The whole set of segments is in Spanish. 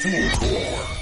Full core.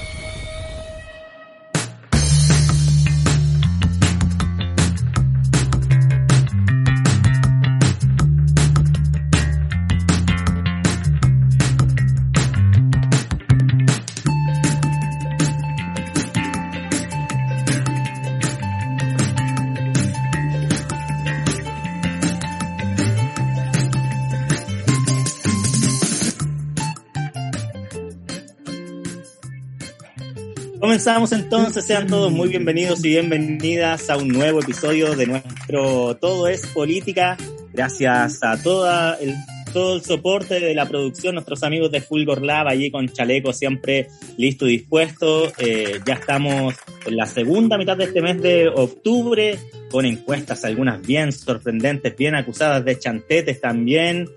Comenzamos entonces, sean todos muy bienvenidos y bienvenidas a un nuevo episodio de nuestro Todo es Política. Gracias a toda el, todo el soporte de la producción, nuestros amigos de Fulgor Lab, allí con chaleco siempre listo y dispuesto. Eh, ya estamos en la segunda mitad de este mes de octubre, con encuestas algunas bien sorprendentes, bien acusadas de chantetes también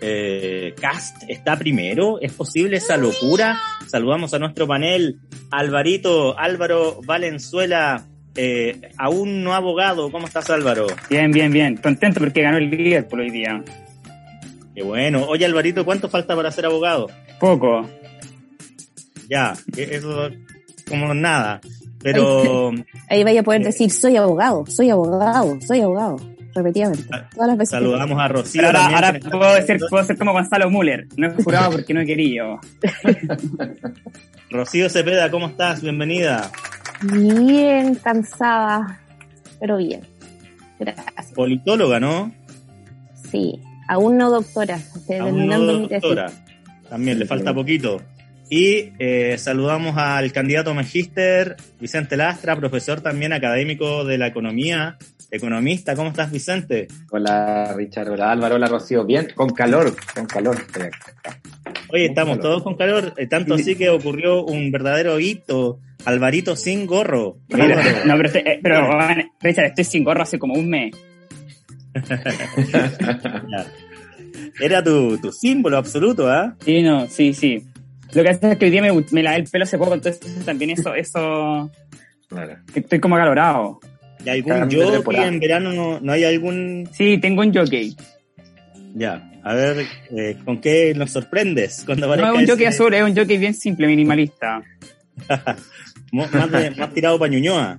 eh, Cast está primero. ¿Es posible esa locura? Saludamos a nuestro panel. Alvarito, Álvaro Valenzuela, eh, aún no abogado. ¿Cómo estás, Álvaro? Bien, bien, bien. Contento porque ganó el líder por hoy día. Qué bueno. Oye, Alvarito, ¿cuánto falta para ser abogado? Poco. Ya, eso como nada. Pero... Ahí vaya a poder decir, soy abogado, soy abogado, soy abogado repetidamente. Ah, todas las veces Saludamos a Rocío. ahora, puedo, ser, puedo ser como Gonzalo Müller. No he jurado porque no he querido. Rocío Cepeda, ¿cómo estás? Bienvenida. Bien, cansada, pero bien. Gracias. Politóloga, ¿no? Sí, aún no doctora. Aún no doctora. También le falta poquito. Y eh, saludamos al candidato magíster Vicente Lastra, profesor también académico de la economía economista. ¿Cómo estás, Vicente? Hola, Richard. Hola, Álvaro. Hola, Rocío. Bien, con calor, con calor. Oye, estamos todos con calor, eh, tanto así que ocurrió un verdadero hito. Alvarito sin gorro. no, pero, eh, pero Richard, estoy sin gorro hace como un mes. Era tu, tu, símbolo absoluto, ¿ah? Sí, no, sí, sí. Lo que hace es que hoy día me, me lavé el pelo hace poco, entonces también eso, eso... Estoy como acalorado. ¿Y algún jockey en verano? No, hay algún...? Sí, tengo un jockey. Ya, a ver, eh, ¿con qué nos sorprendes? Cuando no es un jockey azul, es un jockey bien simple, minimalista. más, más, tirado para Ñuñoa.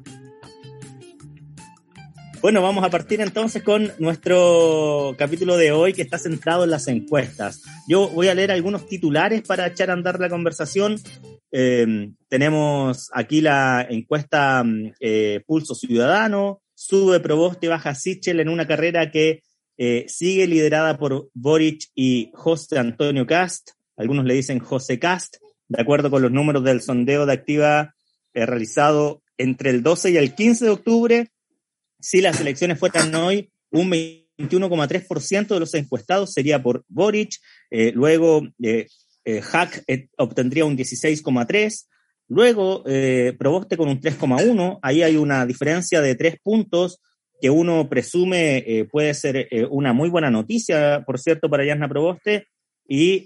Bueno, vamos a partir entonces con nuestro capítulo de hoy que está centrado en las encuestas. Yo voy a leer algunos titulares para echar a andar la conversación. Em, tenemos aquí la encuesta mm, eh, Pulso Ciudadano, sube Proboste, baja Sichel en una carrera que eh, sigue liderada por Boric y José Antonio Cast, algunos le dicen José Cast, de acuerdo con los números del sondeo de activa eh, realizado entre el 12 y el 15 de octubre, si las elecciones fueran hoy, un 21,3% de los encuestados sería por Boric, luego eh, Hack eh, obtendría un 16,3, luego eh, Proboste con un 3,1, ahí hay una diferencia de tres puntos que uno presume eh, puede ser una muy buena noticia, por cierto, para Yasna Proboste, y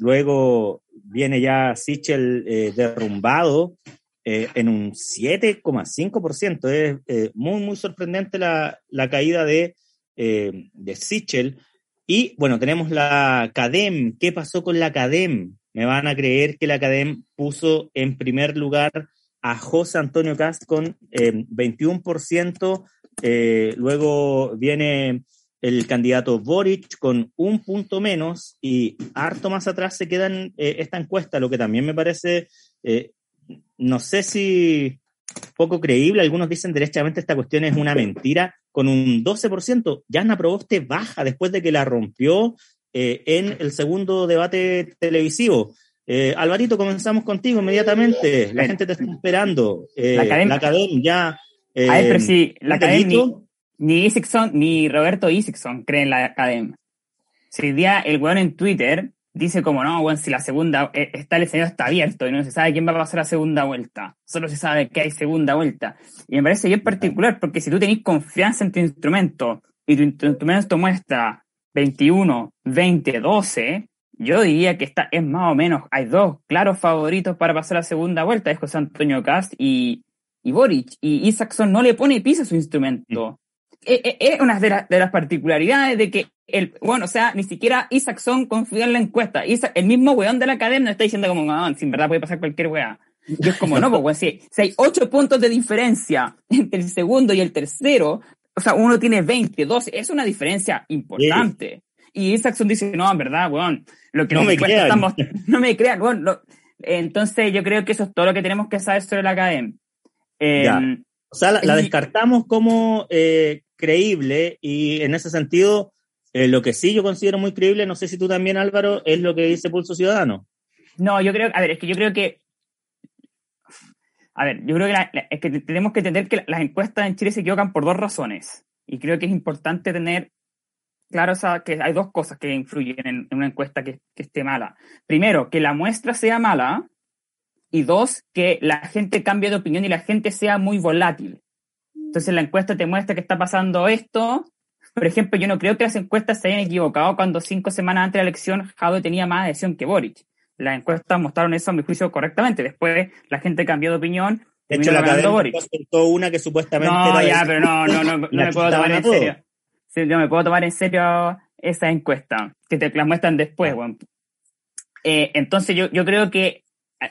luego viene ya Sichel derrumbado en un 7,5%, es muy, muy sorprendente la, la caída de, de Sichel. Y bueno, tenemos la CADEM. ¿Qué pasó con la CADEM? Me van a creer que la CADEM puso en primer lugar a José Antonio Cast con 21%. Eh, eh, luego viene el candidato Boric con un punto menos y harto más atrás se queda en eh, esta encuesta, lo que también me parece, no sé si poco creíble, algunos dicen derechamente esta cuestión es una mentira, con un 12%. Yana Proboste baja después de que la rompió eh, en el segundo debate televisivo. Eh, Alvarito, comenzamos contigo inmediatamente. La gente te está esperando. Eh, la academia ya. pero sí, la academia, ni, ni ni Roberto Isixson creen la academia. Si día el weón en Twitter dice como no, bueno, si la segunda, eh, está el escenario está abierto y no se sabe quién va a pasar la segunda vuelta, solo se sabe que hay segunda vuelta. Y me parece bien particular porque si tú tenés confianza en tu instrumento y tu instrumento muestra 21, 20, 12, yo diría que está, es más o menos, hay dos claros favoritos para pasar la segunda vuelta, es José Antonio Cast y, y Boric, y Isaacson no le pone piso a su instrumento. Eh, eh, es una de, de, las particularidades de que el, bueno, o sea, ni siquiera Isaacson confía en la encuesta. el mismo weón de la academia está diciendo como, no, sin verdad puede pasar cualquier weá. Y es como, no, pues, si, si hay ocho puntos de diferencia entre el segundo y el tercero, o sea, uno tiene 20, 12, es una diferencia importante. Y Isaacson dice, no, en verdad, weón, lo que no me crean. Estamos, no me crean, weón. entonces yo creo que eso es todo lo que tenemos que saber sobre la academia. Eh, o sea, la, descartamos como eh, creíble y en ese sentido, eh, lo que sí yo considero muy creíble, no sé si tú también Álvaro, es lo que dice Pulso Ciudadano. No, yo creo, a ver, es que yo creo que, a ver, yo creo que, es que tenemos que entender que las encuestas en Chile se equivocan por dos razones y creo que es importante tener claro que hay dos cosas que influyen en, una encuesta que esté mala. Primero, que la muestra sea mala y dos, que la gente cambie de opinión y la gente sea muy volátil. Entonces la encuesta te muestra que está pasando esto. Por ejemplo, yo no creo que las encuestas se hayan equivocado cuando cinco semanas antes de la elección Jado tenía más adhesión que Boric. Las encuestas mostraron eso a mi juicio correctamente. Después la gente cambió de opinión. De hecho, la cadena una que supuestamente no, ya, pero no, no, no, no me puedo tomar en serio. Sí, yo me puedo tomar en serio esa encuesta, que te la muestran después, bueno. eh, entonces yo, yo creo que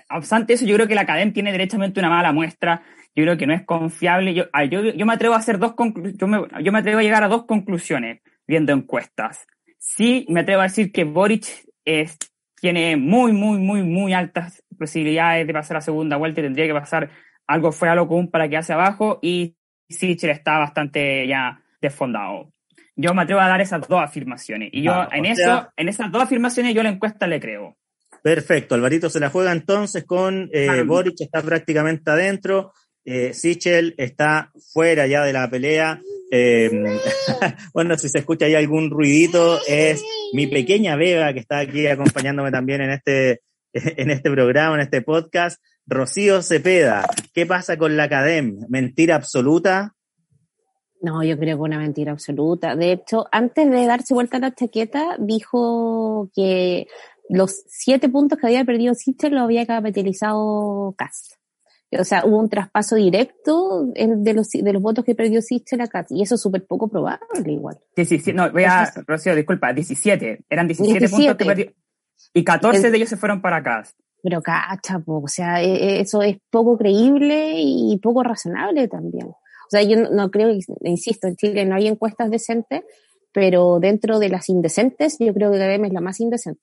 obstante eso, yo creo que la academia tiene derechamente una mala muestra. Yo creo que no es confiable. Yo, yo, yo me atrevo a hacer dos yo me, yo me atrevo a llegar a dos conclusiones viendo encuestas. Sí, me atrevo a decir que Boric es, tiene muy, muy, muy, muy altas posibilidades de pasar a segunda vuelta y tendría que pasar algo fuera lo común para que hace abajo y Sichel está bastante ya desfondado. Yo me atrevo a dar esas dos afirmaciones. Y yo en eso, en esas dos afirmaciones yo la encuesta le creo. Perfecto, Alvarito se la juega entonces con eh, Boric, está prácticamente adentro, eh, Sichel está fuera ya de la pelea. Eh, bueno, si se escucha ahí algún ruidito, es mi pequeña Vega que está aquí acompañándome también en este, en este programa, en este podcast. Rocío Cepeda, ¿qué pasa con la academia? ¿Mentira absoluta? No, yo creo que una mentira absoluta. De hecho, antes de darse vuelta a la chaqueta, dijo que los siete puntos que había perdido Sister lo había capitalizado Katz. O sea, hubo un traspaso directo de los, de los votos que perdió Sister a Katz. Y eso es súper poco probable igual. Sí, sí, no, voy a, Rocío, disculpa, 17. Eran 17, puntos que perdió. Y 14 de ellos se fueron para Katz. Pero cacha, o sea, e, e, eso es poco creíble y poco razonable también. O sea, yo no, creo, insisto, en Chile no hay encuestas decentes, pero dentro de las indecentes, yo creo que Academia es la más indecente.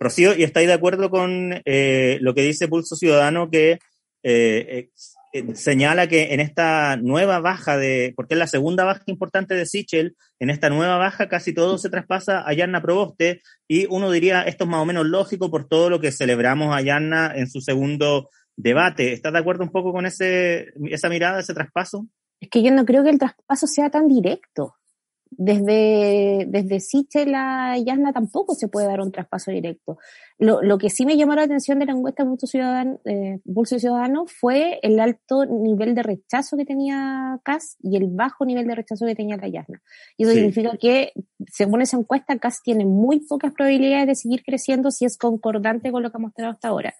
Rocío, ¿y estáis de acuerdo con eh, lo que dice Pulso Ciudadano que eh, eh, señala que en esta nueva baja de, porque es la segunda baja importante de Sichel, en esta nueva baja casi todo se traspasa a Yarna Proboste y uno diría esto es más o menos lógico por todo lo que celebramos a Yarna en su segundo debate. ¿Estás de acuerdo un poco con ese, esa mirada, ese traspaso? Es que yo no creo que el traspaso sea tan directo desde, desde Sichel a Yasna tampoco se puede dar un traspaso directo. Lo, lo que sí me llamó la atención de la encuesta Pulso Ciudadano, eh, Ciudadano fue el alto nivel de rechazo que tenía CAS y el bajo nivel de rechazo que tenía la Yasna. Y eso significa que, según esa encuesta, CAS tiene muy pocas probabilidades de seguir creciendo si es concordante con lo que ha mostrado hasta ahora.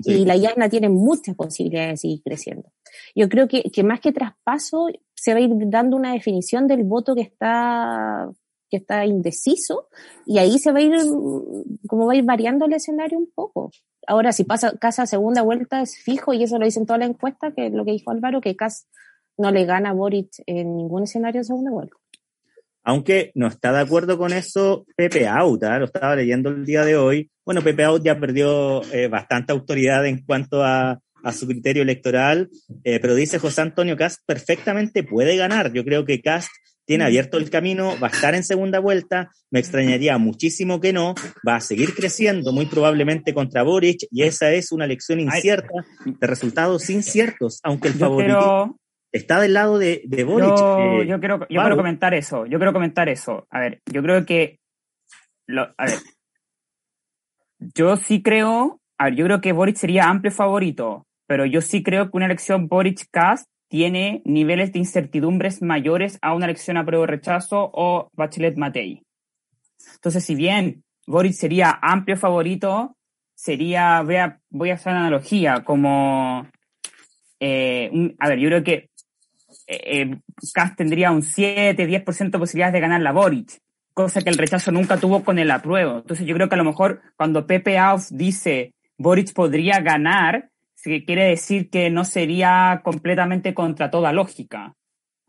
Y la Yasna tiene muchas posibilidades de seguir creciendo. Yo creo que, que más que traspaso, se va a ir dando una definición del voto que está que está indeciso y ahí se va a ir como va a ir variando el escenario un poco. Ahora si pasa casa segunda vuelta es fijo y eso lo dicen toda la encuesta que lo que dijo Álvaro que Cas no le gana a Boric en ningún escenario de segunda vuelta. Aunque no está de acuerdo con eso Pepe Auta, ¿eh? lo estaba leyendo el día de hoy. Bueno, Pepe Out ya perdió eh, bastante autoridad en cuanto a a su criterio electoral, eh, pero dice José Antonio Cast perfectamente puede ganar. Yo creo que Cast tiene abierto el camino, va a estar en segunda vuelta, me extrañaría muchísimo que no, va a seguir creciendo muy probablemente contra Boric y esa es una elección incierta de resultados inciertos, aunque el favorito está del lado de, de Boric. Yo, yo, quiero, yo quiero comentar eso, yo quiero comentar eso. A ver, yo creo que, a ver, yo sí creo, a ver, yo creo que Boric sería amplio favorito, pero yo sí creo que una elección Boric-Cast tiene niveles de incertidumbres mayores a una elección a prueba rechazo o Bachelet-Matei. Entonces, si bien Boric sería amplio favorito, sería, voy a, voy a hacer una analogía, como, eh, a ver, yo creo que eh, Cast tendría un 7, 10% de posibilidades de ganar la Boric, cosa que el rechazo nunca tuvo con el apruebo. Entonces yo creo que a lo mejor cuando Pepe Auf dice Boric podría ganar, quiere decir que no sería completamente contra toda lógica.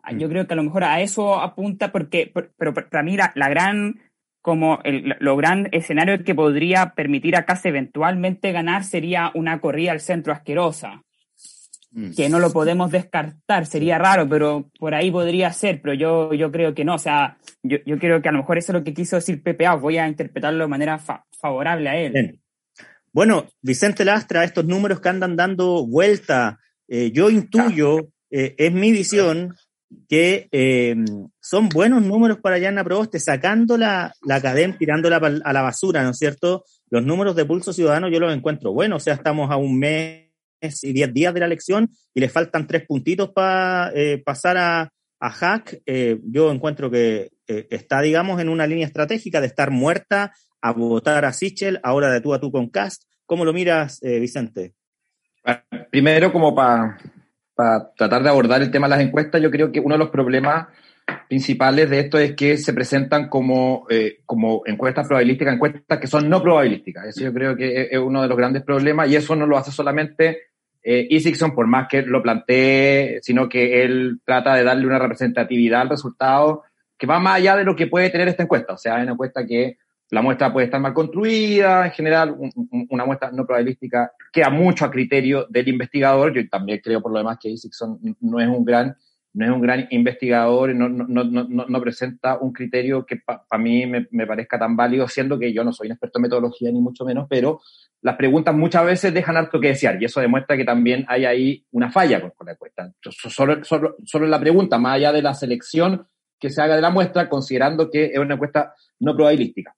Mm. Yo creo que a lo mejor a eso apunta porque, pero para mí la, gran, como el lo gran escenario que podría permitir a Cast eventualmente ganar sería una corrida al centro asquerosa. Mm. Que no lo podemos descartar, sería raro, pero por ahí podría ser, pero yo, yo creo que no. O sea, yo, yo creo que a lo mejor eso es lo que quiso decir PPA, voy a interpretarlo de manera favorable a él. Bueno, Vicente Lastra, estos números que andan dando vuelta, eh, yo intuyo, eh, es mi visión, que eh, son buenos números para Yana Proboste, sacando la, la cadena, tirándola a la basura, ¿no es cierto? Los números de Pulso Ciudadano yo los encuentro buenos, o sea, estamos a un mes y diez días de la elección y le faltan tres puntitos para pasar a, a Hack. yo encuentro que está, digamos, en una línea estratégica de estar muerta a votar a Sichel, ahora de tú a tú con Cast. ¿Cómo lo miras, eh, Vicente? Primero, como para tratar de abordar el tema de las encuestas, yo creo que uno de los problemas principales de esto es que se presentan como, eh, como encuestas probabilísticas, encuestas que son no probabilísticas. Eso yo creo que es uno de los grandes problemas y eso no lo hace solamente eh, por más que lo plantee, sino que él trata de darle una representatividad al resultado que va más allá de lo que puede tener esta encuesta. O sea, es una encuesta que la muestra puede estar mal construida, en general, una muestra no probabilística queda mucho a criterio del investigador. Yo también creo, por lo demás, que Isixson no es un gran, no es un gran investigador, no, no, no, no presenta un criterio que para mí me, parezca tan válido, siendo que yo no soy un experto en metodología, ni mucho menos, pero las preguntas muchas veces dejan harto que desear, y eso demuestra que también hay ahí una falla con, con la encuesta. Solo, solo, la pregunta, más allá de la selección que se haga de la muestra, considerando que es una encuesta no probabilística.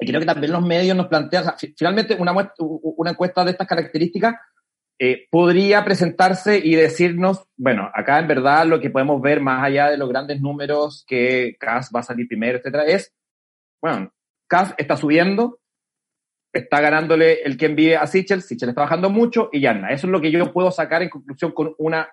Y creo que también los medios nos plantean, finalmente una, una encuesta de estas características eh, podría presentarse y decirnos, bueno, acá en verdad lo que podemos ver más allá de los grandes números que CAS va a salir primero, etcétera, es, bueno, CAS está subiendo, está ganándole el que envíe a Sichel, Sichel está bajando mucho y ya Eso es lo que yo puedo sacar en conclusión con una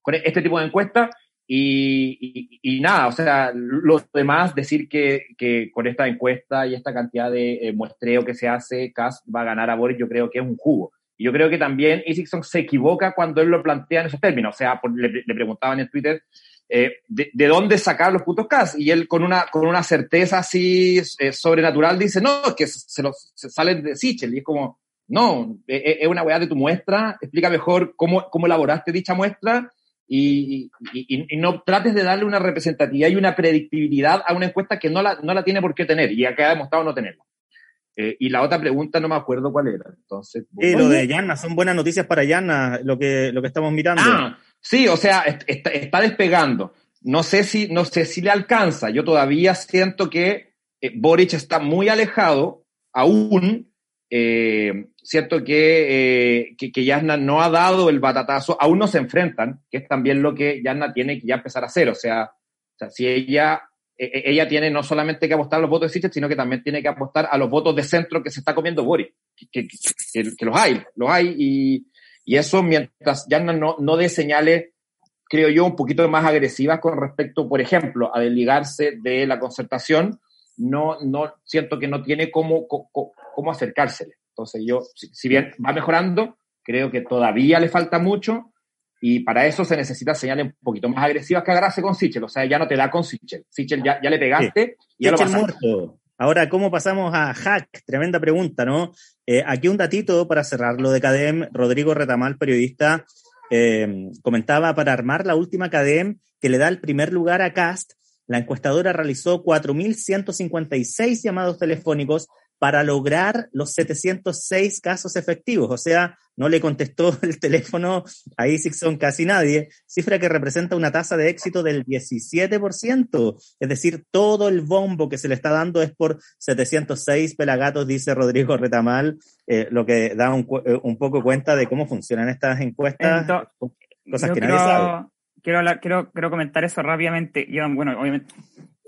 con este tipo de encuesta y, nada, o sea, los demás, decir que, que, con esta encuesta y esta cantidad de eh, muestreo que se hace, Kass va a ganar a Boris, yo creo que es un jugo. Y yo creo que también Isixson se equivoca cuando él lo plantea en esos términos. O sea, le, preguntaban en Twitter eh, de, dónde sacar los puntos Kass. Y él con una, con una certeza así eh, sobrenatural dice, no, es que se, los, salen de Sichel. Y es como, no, es, una weá de tu muestra, explica mejor cómo, cómo elaboraste dicha muestra y, no trates de darle una representatividad y una predictibilidad a una encuesta que no la, no la tiene por qué tener y acá ha demostrado no tenerla. Eh, y la otra pregunta no me acuerdo cuál era. Entonces, sí, lo de Yana, son buenas noticias para Yana, lo que, lo que estamos mirando. Ah, sí, o sea, está, despegando. No sé, si, no sé si le alcanza. Yo todavía siento que eh, Boric está muy alejado aún eh, cierto que, eh, que, Yasna no ha dado el batatazo, aún no se enfrentan, que es también lo que Yasna tiene que ya empezar a hacer. O sea, si ella, e, e, ella tiene no solamente que apostar a los votos de Sichel, sino que también tiene que apostar a los votos de centro que se está comiendo Boris, que, que, los hay, los hay, y, y eso mientras Yasna no, no dé señales creo yo, un poquito más agresivas con respecto, por ejemplo, a desligarse de la concertación, no, no siento que no tiene cómo, cómo, cómo acercársele. Entonces yo, si, bien va mejorando, creo que todavía le falta mucho y para eso se necesita señales un poquito más agresivas que agarrarse con Sichel. O sea, ya no te da con Sichel. Sichel ya, ya le pegaste y ya lo muerto. Ahora, ¿cómo pasamos a Hack? Tremenda pregunta, ¿no? Eh, aquí un datito para cerrar lo de CADEM. Rodrigo Retamal, periodista, eh, comentaba para armar la última CADEM que le da el primer lugar a Cast. La encuestadora realizó 4.156 llamados telefónicos para lograr los 706 casos efectivos. O sea, no le contestó el teléfono a Isixson casi nadie, cifra que representa una tasa de éxito del 17%. Es decir, todo el bombo que se le está dando es por 706 pelagatos, dice Rodrigo Retamal, eh, lo que da un, eh, un, poco cuenta de cómo funcionan estas encuestas, cosas que nadie sabe. Quiero, quiero, quiero comentar eso rápidamente. Yo, bueno, obviamente,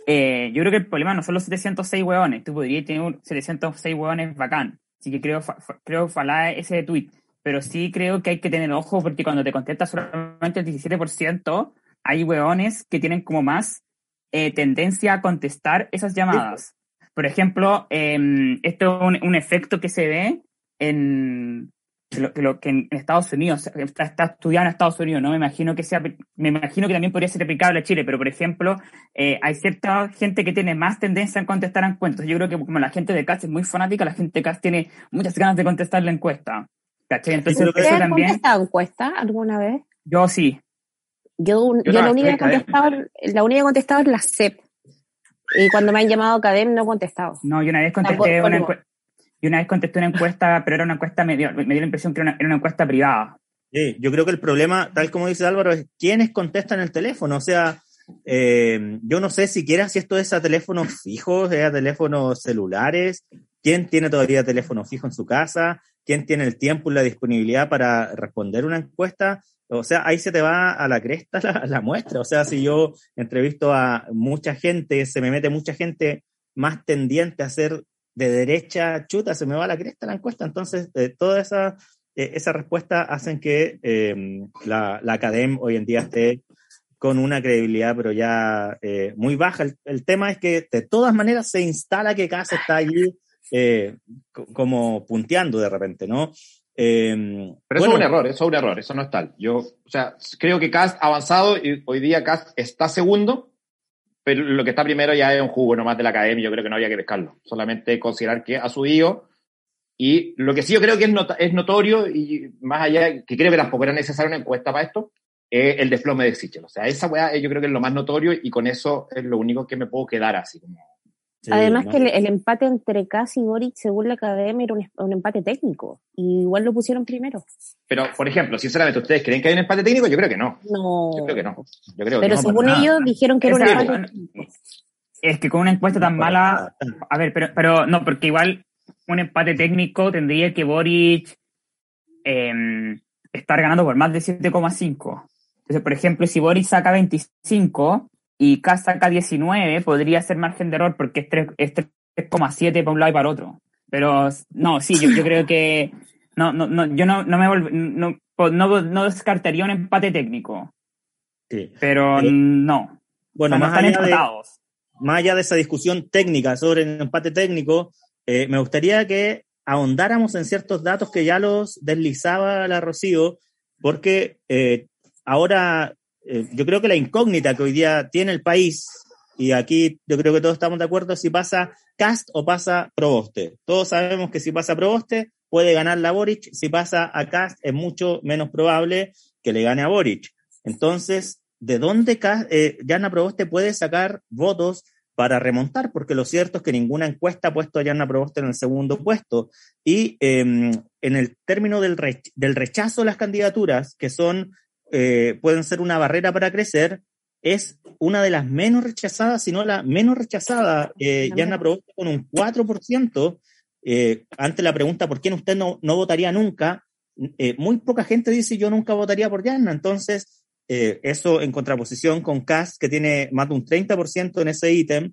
eh, yo creo que el problema no son los 706 hueones. Tú podrías tener 706 hueones bacán. Así que creo, creo falá ese tweet. Pero sí creo que hay que tener ojo porque cuando te contesta solamente el 17%, hay hueones que tienen como más eh, tendencia a contestar esas llamadas. Por ejemplo, em, esto es un, efecto que se ve en lo, que en Estados Unidos está, está, estudiado en Estados Unidos, ¿no? Me imagino que sea, me imagino que también podría ser aplicable a Chile, pero por ejemplo, eh, hay cierta gente que tiene más tendencia a contestar encuestas. Yo creo que como la gente de CAS es muy fanática, la gente de CAS tiene muchas ganas de contestar la encuesta. ¿Cachai? Entonces, ¿Usted ha también... contestado encuesta alguna vez? Yo sí. Yo, yo, la, única que he contestado, la única que he contestado es la CEP. Y cuando me han llamado Academ no he contestado. No, yo una vez contesté una encuesta. Yo una vez contesté una encuesta, pero era una encuesta, me dio, me dio la impresión que era una, encuesta privada. Sí, yo creo que el problema, tal como dice Álvaro, es quiénes contestan el teléfono. O sea, eh, yo no sé siquiera si esto es a teléfonos fijos, a teléfonos celulares, quién tiene todavía teléfono fijo en su casa, quién tiene el tiempo y la disponibilidad para responder una encuesta. O sea, ahí se te va a la cresta la, muestra. O sea, si yo entrevisto a mucha gente, se me mete mucha gente más tendiente a ser de derecha, chuta, se me va a la cresta la encuesta. Entonces, eh, toda esa, eh, esa respuesta hacen que eh, la, la academia hoy en día esté con una credibilidad, pero ya muy baja. El, tema es que de todas maneras se instala que Casa está allí como punteando de repente, ¿no? Em, Pero eso es un error, eso es un error, eso no es tal. Yo, o sea, creo que Cast ha avanzado y hoy día Cast está segundo, pero lo que está primero ya es un jugo nomás de la academia, yo creo que no había que pescarlo. Solamente considerar que ha subido y lo que sí yo creo que es, notorio y más allá, que creo que tampoco era necesaria una encuesta para esto, es el desplome de Sichel. O sea, esa weá yo creo que es lo más notorio y con eso es lo único que me puedo quedar así como Además que el, empate entre Kass y Boric, según la academia, era un, empate técnico. Y igual lo pusieron primero. Pero, por ejemplo, sinceramente, ¿ustedes creen que hay un empate técnico? Yo creo que no. No. Yo creo que no. Yo creo pero según ellos dijeron que era un empate Es que con una encuesta tan mala... A ver, pero, pero no, porque igual un empate técnico tendría que Boric em, estar ganando por más de 7,5. Entonces, por ejemplo, si Boric saca 25 y K saca 19, podría ser margen de error porque es 3,7 para un lado y para otro. Pero no, sí, yo, yo creo que no, no, no, yo no, no me no, no, no, descartaría un empate técnico. Sí. Pero no. Bueno, más, allá de, más allá de esa discusión técnica sobre el empate técnico, eh, me gustaría que ahondáramos en ciertos datos que ya los deslizaba la Rocío, porque eh, ahora eh, yo creo que la incógnita que hoy día tiene el país, y aquí yo creo que todos estamos de acuerdo, si pasa Cast o pasa Proboste. Todos sabemos que si pasa Proboste puede ganar la Boric, si pasa a Cast es mucho menos probable que le gane a Boric. Entonces, ¿de dónde eh, Yana Proboste puede sacar votos para remontar? Porque lo cierto es que ninguna encuesta ha puesto a Yana Proboste en el segundo puesto. Y em, en el término del, del rechazo a las candidaturas, que son eh, pueden ser una barrera para crecer, es una de las menos rechazadas, si no la menos rechazada. Eh, Yana Proboste con un 4%. Eh, ante la pregunta ¿por qué usted no, no votaría nunca? Eh, muy poca gente dice yo nunca votaría por Yana. Entonces, eso en contraposición con Kass, que tiene más de un 30% en ese ítem,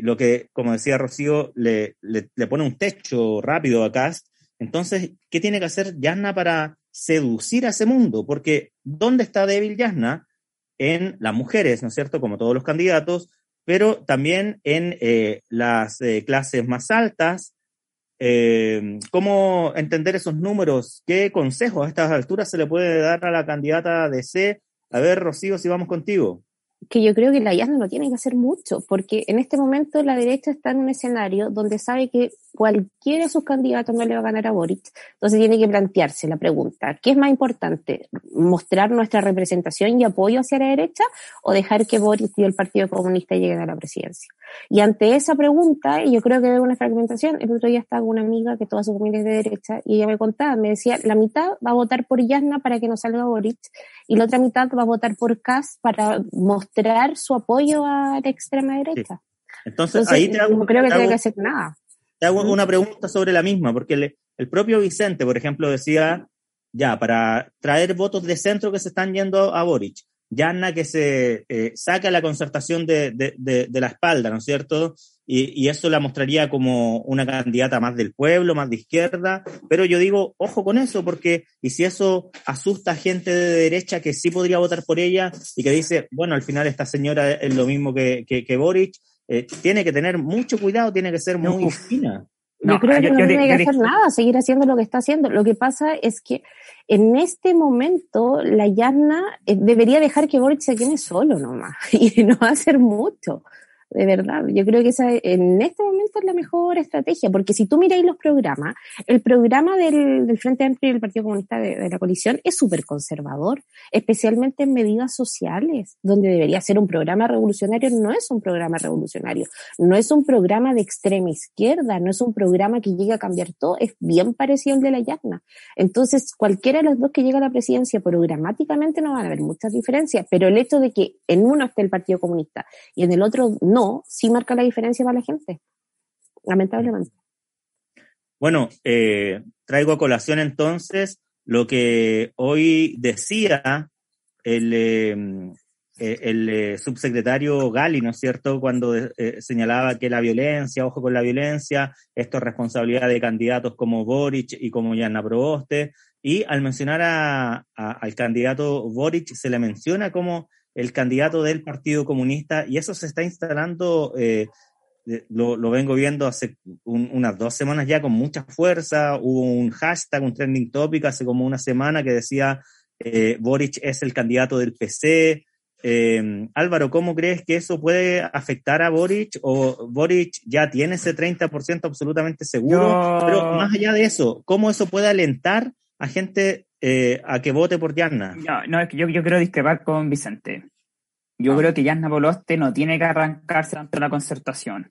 lo que, como decía Rocío, le, le, le, pone un techo rápido a Kass. Entonces, ¿qué tiene que hacer Yana para seducir a ese mundo, porque ¿dónde está débil Yasna? En las mujeres, ¿no es cierto? Como todos los candidatos, pero también en eh, las eh, clases más altas. Eh, ¿Cómo entender esos números? ¿Qué consejos a estas alturas se le puede dar a la candidata de C? A ver, Rocío, si vamos contigo que yo creo que la IAS no tiene que hacer mucho, porque en este momento la derecha está en un escenario donde sabe que cualquiera de sus candidatos no le va a ganar a Boric, entonces tiene que plantearse la pregunta, ¿qué es más importante? ¿Mostrar nuestra representación y apoyo hacia la derecha o dejar que Boric y el Partido Comunista lleguen a la presidencia? Y ante esa pregunta, yo creo que debe una fragmentación, el otro día estaba una amiga que toda su familia es de derecha, y ella me contaba, me decía, la mitad va a votar por Yasna para que no salga Boric, y la otra mitad va a votar por Kass para mostrar su apoyo a la extrema derecha. Entonces, ahí te hago, no creo que tenga que hacer nada. Te hago una pregunta sobre la misma, porque el propio Vicente, por ejemplo, decía, ya, para traer votos de centro que se están yendo a Boric, Yanna que se eh, saca la concertación de, de, de, la espalda, ¿no es cierto? Y, eso la mostraría como una candidata más del pueblo, más de izquierda, pero yo digo, ojo con eso, porque y si eso asusta a gente de derecha que sí podría votar por ella y que dice, bueno, al final esta señora es lo mismo que, que, Boric, eh, tiene que tener mucho cuidado, tiene que ser muy fina. yo creo que no tiene que hacer nada, seguir haciendo lo que está haciendo. Lo que pasa es que en este momento la Yarna eh, debería dejar que Boric se quede solo nomás y no hacer mucho de verdad. Yo creo que esa en este momento es la mejor estrategia, porque si tú miráis los programas, el programa del, Frente Amplio y del Partido Comunista de, la coalición es súper conservador, especialmente en medidas sociales, donde debería ser un programa revolucionario, no es un programa revolucionario, no es un programa de extrema izquierda, no es un programa que llegue a cambiar todo, es bien parecido al de la Yagna. Entonces, cualquiera de los dos que llega a la presidencia, programáticamente no van a haber muchas diferencias, pero el hecho de que en uno esté el Partido Comunista y en el otro no, no, sí marca la diferencia para la gente, lamentablemente. Bueno, eh, traigo a colación entonces lo que hoy decía el, em, eh, eh, subsecretario Gali, ¿no es cierto?, cuando señalaba que la violencia, ojo con la violencia, esto es responsabilidad de candidatos como Boric y como Yana Proboste, y al mencionar al candidato Boric se le menciona como el candidato del Partido Comunista y eso se está instalando, eh, lo, vengo viendo hace unas dos semanas ya con mucha fuerza, hubo un hashtag, un trending topic hace como una semana que decía eh, Boric es el candidato del PC. Eh, Álvaro, ¿cómo crees que eso puede afectar a Boric? ¿O Boric ya tiene ese 30% absolutamente seguro? Pero más allá de eso, ¿cómo eso puede alentar a gente eh, a que vote por Yarna. No, no, es que yo, yo quiero discrepar con Vicente. Yo ah. creo que Yarna Poloste no tiene que arrancarse tanto la concertación.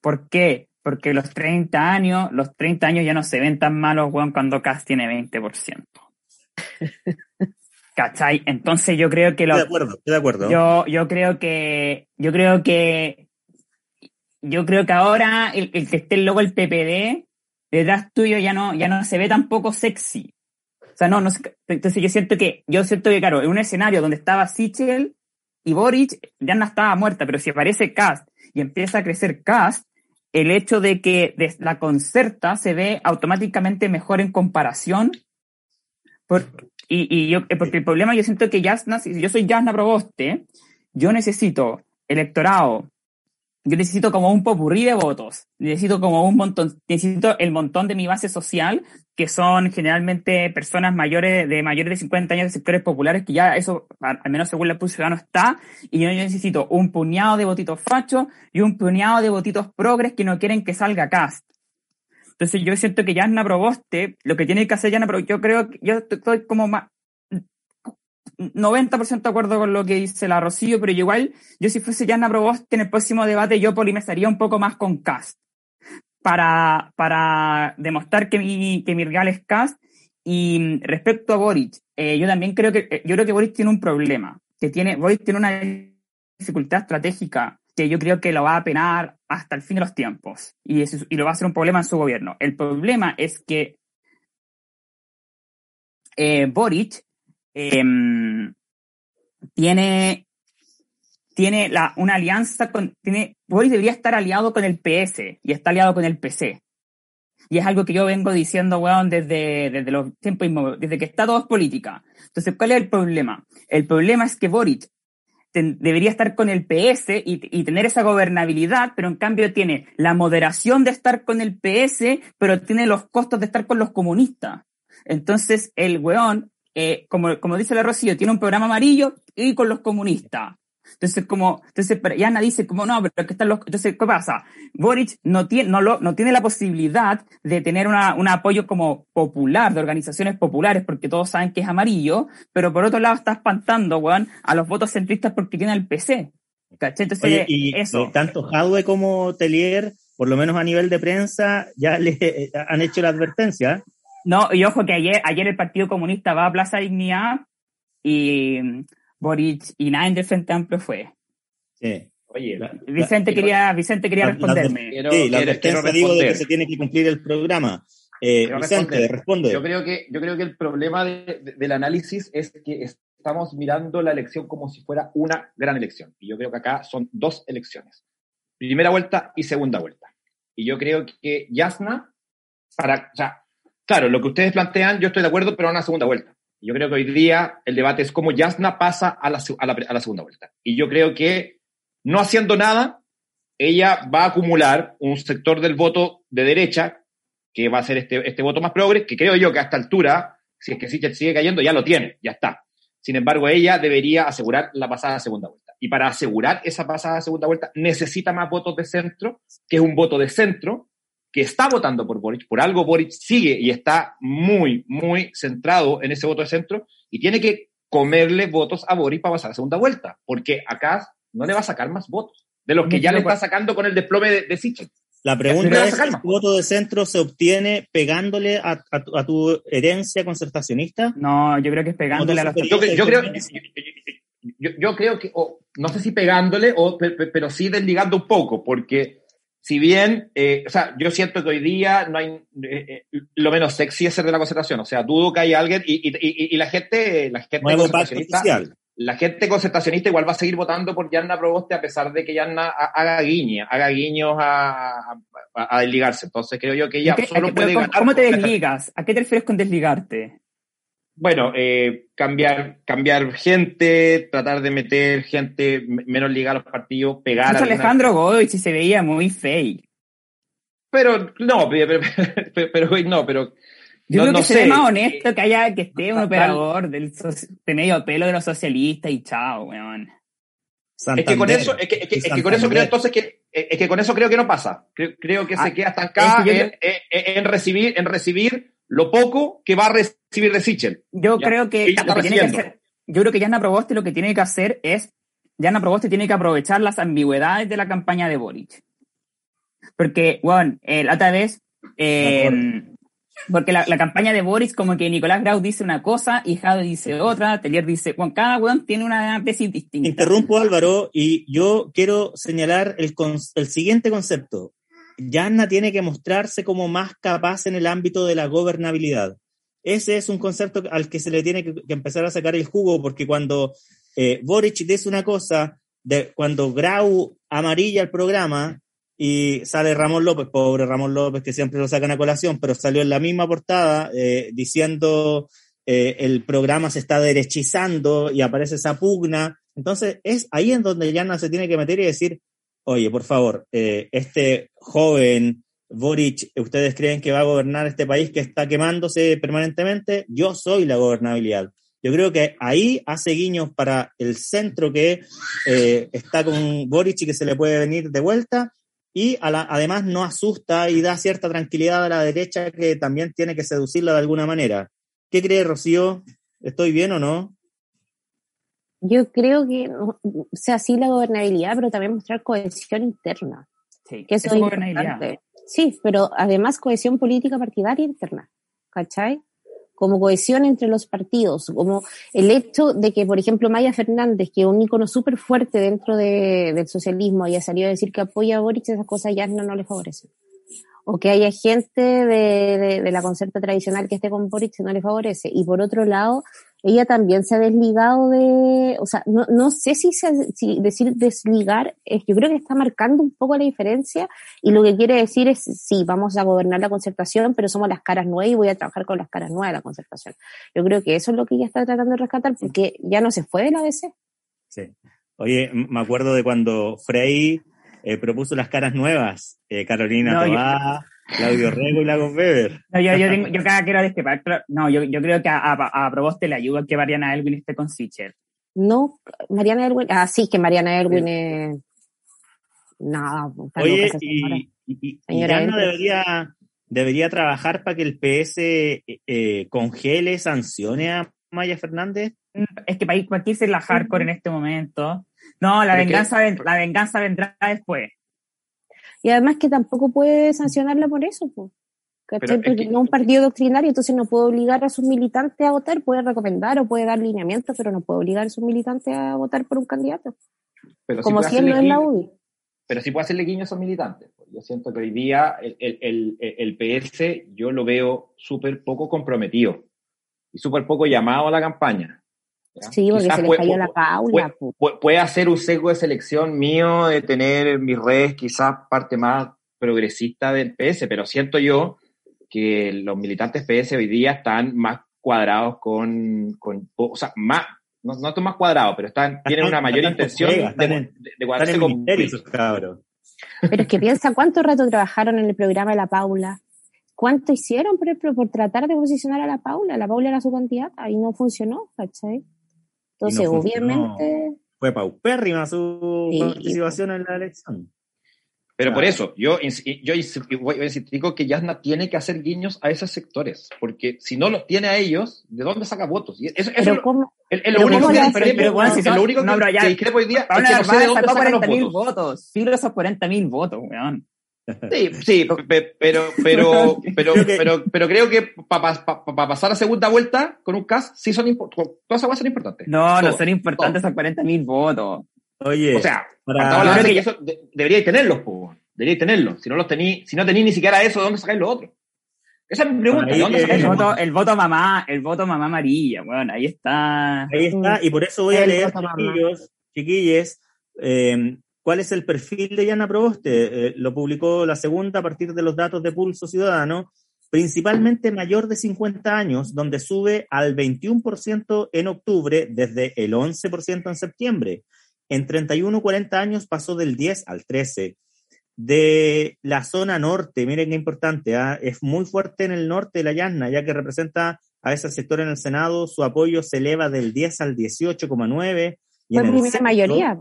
¿Por qué? Porque los 30 años, los 30 años ya no se ven tan malos, cuando Cas tiene 20%. ¿Cachai? Entonces yo creo que lo, Estoy de acuerdo, estoy de acuerdo. Yo, yo creo que, yo creo que, yo creo que ahora el, el que esté luego el PPD, detrás tuyo ya no, ya no se ve tan poco sexy. No, entonces yo siento que, yo siento que, claro, en un escenario donde estaba Sichel y Boric, ya estaba muerta, pero si aparece Cast y empieza a crecer Cast, el hecho de que la concerta se ve automáticamente mejor en comparación. y, y yo, eh, porque el problema yo siento que Jasna, si yo soy Jasna Proboste, yo necesito electorado yo necesito como un popurrí de votos, necesito como un montón, necesito el montón de mi base social, que son generalmente personas mayores de mayores de 50 años de sectores populares, que ya eso, al menos según la Pulso Ciudadano, está, y yo necesito un puñado de votitos fachos y un puñado de votitos progres que no quieren que salga cast. Entonces yo siento que Yasna Proboste, lo que tiene que hacer Yasna Proboste, yo creo que yo estoy como más, 90% de acuerdo con lo que dice la Rocío, pero igual, yo si fuese Yana Proboste en el próximo debate, yo polimestaría un poco más con Cast. Para, para demostrar que mi, que mi regal es Cast. Y respecto a Boric, eh, yo también creo que, eh, yo creo que Boric tiene un problema, que tiene, Boric tiene una dificultad estratégica que yo creo que lo va a penar hasta el fin de los tiempos y, y lo va a ser un problema en su gobierno. El problema es que eh, Boric Em, tiene, tiene la, una alianza con, tiene, Boris debería estar aliado con el PS y está aliado con el PC. Y es algo que yo vengo diciendo, weón, desde, desde los tiempos desde que está todo es política. Entonces, ¿cuál es el problema? El problema es que Boric debería estar con el PS y, y, tener esa gobernabilidad, pero en cambio tiene la moderación de estar con el PS, pero tiene los costos de estar con los comunistas. Entonces, el weón eh, como, como dice la Rocío, tiene un programa amarillo y con los comunistas. Entonces, como, entonces, Yana dice, como, no, pero que están los, entonces, ¿qué pasa? Boric no tiene, no lo, no tiene la posibilidad de tener una, un apoyo como popular, de organizaciones populares, porque todos saben que es amarillo, pero por otro lado está espantando, weón, a los votos centristas porque tiene el PC. ¿Cachai? Entonces, y, eso. tanto Hadwe como Telier, por lo menos a nivel de prensa, ya le eh, han hecho la advertencia. No, y ojo que ayer, ayer el Partido Comunista va a Plaza Dignidad y Boric y nadie del Frente Amplio fue. Sí. Oye, Vicente quería, Vicente quería responderme. sí, la advertencia digo de que se tiene que cumplir el programa. Eh, Vicente, responde. Yo creo que, yo creo que el problema del análisis es que estamos mirando la elección como si fuera una gran elección. Y yo creo que acá son dos elecciones. primera vuelta y segunda vuelta. Y yo creo que Yasna, para, o sea, claro, lo que ustedes plantean, yo estoy de acuerdo, pero a una segunda vuelta. Yo creo que hoy día el debate es cómo Yasna pasa a la, segunda vuelta. Y yo creo que no haciendo nada, ella va a acumular un sector del voto de derecha, que va a ser este, este voto más progres, que creo yo que a esta altura, si es que Sichel sigue cayendo, ya lo tiene, ya está. Sin embargo, ella debería asegurar la pasada segunda vuelta. Y para asegurar esa pasada segunda vuelta, necesita más votos de centro, que es un voto de centro, que está votando por Boric. Por algo Boric sigue y está muy, muy centrado en ese voto de centro y tiene que comerle votos a Boric para pasar a la segunda vuelta, porque acá no le va a sacar más votos de los que ya le está sacando con el desplome de, de Sichel. La pregunta es, ¿el voto de centro se obtiene pegándole a, tu herencia concertacionista? No, yo creo que es pegándole a la... Yo, yo, creo, yo, yo, creo que, no sé si pegándole, o, pero sí desligando un poco, porque si bien, eh, o sea, yo siento que hoy día no hay, eh, eh, lo menos sexy es ser de la concertación, o sea, dudo que hay alguien, y, y, y, la gente, la gente la gente concertacionista igual va a seguir votando por Yanna Proboste a pesar de que Yanna haga guiña, haga guiños a, a, desligarse. Entonces creo yo que ella solo puede ¿cómo, ¿Cómo te desligas? ¿A qué te refieres con desligarte? Bueno, eh, cambiar, cambiar gente, tratar de meter gente menos ligada a los partidos, pegar a Alejandro Godoy si se veía muy fake. Pero, no, pero, pero, no, pero yo creo que se ve más honesto que haya que esté un operador del de medio pelo de los socialistas y chao, weón. Es que con eso, es que, es que, con eso creo entonces que, es que con eso creo que no pasa. Creo, que se ah, queda estancada en, en, recibir, en recibir lo poco que va a recibir de Sichel. Yo creo que, lo que tiene que hacer, yo creo que Jana Proboste lo que tiene que hacer es, Jana Proboste tiene que aprovechar las ambigüedades de la campaña de Boric. Porque, bueno, eh, la otra vez, eh, porque la, campaña de Boris, como que Nicolás Grau dice una cosa y Jade dice otra, Telier dice, Juan, cada weón tiene una tesis distinta. Interrumpo Álvaro y yo quiero señalar el, el siguiente concepto. Yanna tiene que mostrarse como más capaz en el ámbito de la gobernabilidad. Ese es un concepto al que se le tiene que, empezar a sacar el jugo, porque cuando eh, Boric dice una cosa, cuando Grau amarilla el programa, y sale Ramón López, pobre Ramón López, que siempre lo sacan a colación, pero salió en la misma portada eh, diciendo eh, el programa se está derechizando y aparece esa pugna. Entonces, es ahí en donde Yana se tiene que meter y decir, oye, por favor, eh, este joven Boric, ¿ustedes creen que va a gobernar este país que está quemándose permanentemente? Yo soy la gobernabilidad. Yo creo que ahí hace guiños para el centro que está con Boric y que se le puede venir de vuelta y además no asusta y da cierta tranquilidad a la derecha que también tiene que seducirla de alguna manera. ¿Qué cree Rocío? ¿Estoy bien o no? Yo creo que, o sea, sí la gobernabilidad, pero también mostrar cohesión interna. Sí, que eso es gobernabilidad. Sí, pero además cohesión política partidaria interna. ¿Cachai? como cohesión entre los partidos, como el hecho de que, por ejemplo, Maya Fernández, que es un ícono súper fuerte dentro de, del socialismo, haya salido a decir que apoya a Boric, esas cosas ya no, no le favorecen. O que haya gente de, de, la concerta tradicional que esté con Boric no le favorece. Y por otro lado, ella también se ha desligado de, o sea, no, no sé si, si decir desligar, es, yo creo que está marcando un poco la diferencia y lo que quiere decir es, sí, vamos a gobernar la concertación, pero somos las caras nuevas y voy a trabajar con las caras nuevas de la concertación. Yo creo que eso es lo que ella está tratando de rescatar porque ya no se fue de la ABC. Sí. Oye, me acuerdo de cuando Frey eh, propuso las caras nuevas, eh, Carolina no, Claudio Rego y Lagos Weber. No, yo, yo, tengo, yo cada quiero discrepar, pero no, yo, yo creo que a, a, a Proboste le ayuda que Mariana Elwin esté con Switcher. No, Mariana Elwin, ah, sí, que Mariana Elwin es... Nada, Oye, y, y, y debería, debería trabajar para que el PS eh, eh, congele, sancione a Maya Fernández. Mm, es que para, ir, para irse la hardcore en este momento. No, la venganza, la venganza vendrá después. Y además que tampoco puede sancionarla por eso, pues. Porque no es un partido doctrinario, entonces no puede obligar a sus militantes a votar, puede recomendar o puede dar lineamientos, pero no puede obligar a sus militantes a votar por un candidato. como si él no es la UDI. Pero sí puede hacerle guiño a esos militantes. Yo siento que hoy día el, el, el, PS yo lo veo súper poco comprometido y súper poco llamado a la campaña. Sí, porque se le cayó la paula. Puede, puede, hacer un sesgo de selección mío de tener mis redes quizás parte más progresista del PS, pero siento yo que los militantes PS hoy día están más cuadrados con, con o sea, más, no, no están más cuadrados, pero están, tienen una mayor intención de, de, cuadrarse con Pero es que piensa cuánto rato trabajaron en el programa de la Paula, cuánto hicieron, por ejemplo, por tratar de posicionar a la Paula. La Paula era su candidata y no funcionó, ¿cachai? Entonces, obviamente. Fue paupérrima su participación en la elección. Pero por eso, yo, yo digo que Yasna tiene que hacer guiños a esos sectores, porque si no los tiene a ellos, ¿de dónde saca votos? Y eso. Es, lo único que no, que hoy día es que no sé de dónde sacan los votos. votos. Sí, esos 40.000 votos, weón. Sí, sí, pero, pero, pero, pero, pero, creo que para pa, pa, pasar a segunda vuelta con un CAS, sí son importantes. Todas esas son importantes. No, no son importantes esos 40.000 votos. Oye, o sea, para... que eso deberíais tenerlos, po. deberíais tenerlos. Si no los tení, si no tenéis ni siquiera eso, ¿dónde sacáis lo otro? Esa es mi pregunta. dónde el, voto, el voto mamá, el voto mamá amarilla, bueno, ahí está. Ahí está, y por eso voy a leer, chiquillos, chiquilles, eh, ¿Cuál es el perfil de Yana Proboste? Eh, lo publicó la segunda a partir de los datos de Pulso Ciudadano, principalmente mayor de 50 años, donde sube al 21% en octubre desde el 11% en septiembre. En 31-40 años pasó del 10 al 13. De la zona norte, miren qué importante, ¿ah? es muy fuerte en el norte de la Llana, ya que representa a ese sector en el Senado, su apoyo se eleva del 10 al 18,9. Fue primera mayoría.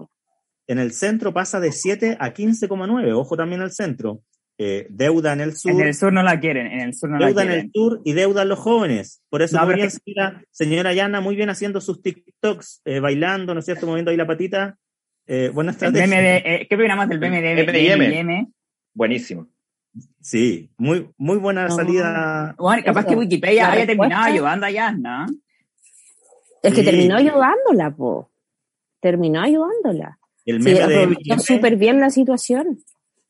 En el centro pasa de 7 a 15,9. Ojo también al centro. Eh, deuda en el sur. En el sur no la quieren, en el sur no deuda la quieren. en el sur y deuda en los jóvenes. Por eso muy bien, señora, señora Yana, muy bien haciendo sus TikToks, eh, bailando, ¿no es cierto? Moviendo ahí la patita. Eh, buena estrategia. BMD, eh, ¿Qué más del BMD? Buenísimo. Sí, muy, muy buena salida. Bueno, capaz que Wikipedia haya terminado ayudando a Yana. Es que terminó ayudándola, po. Terminó ayudándola. El meme de súper bien la situación.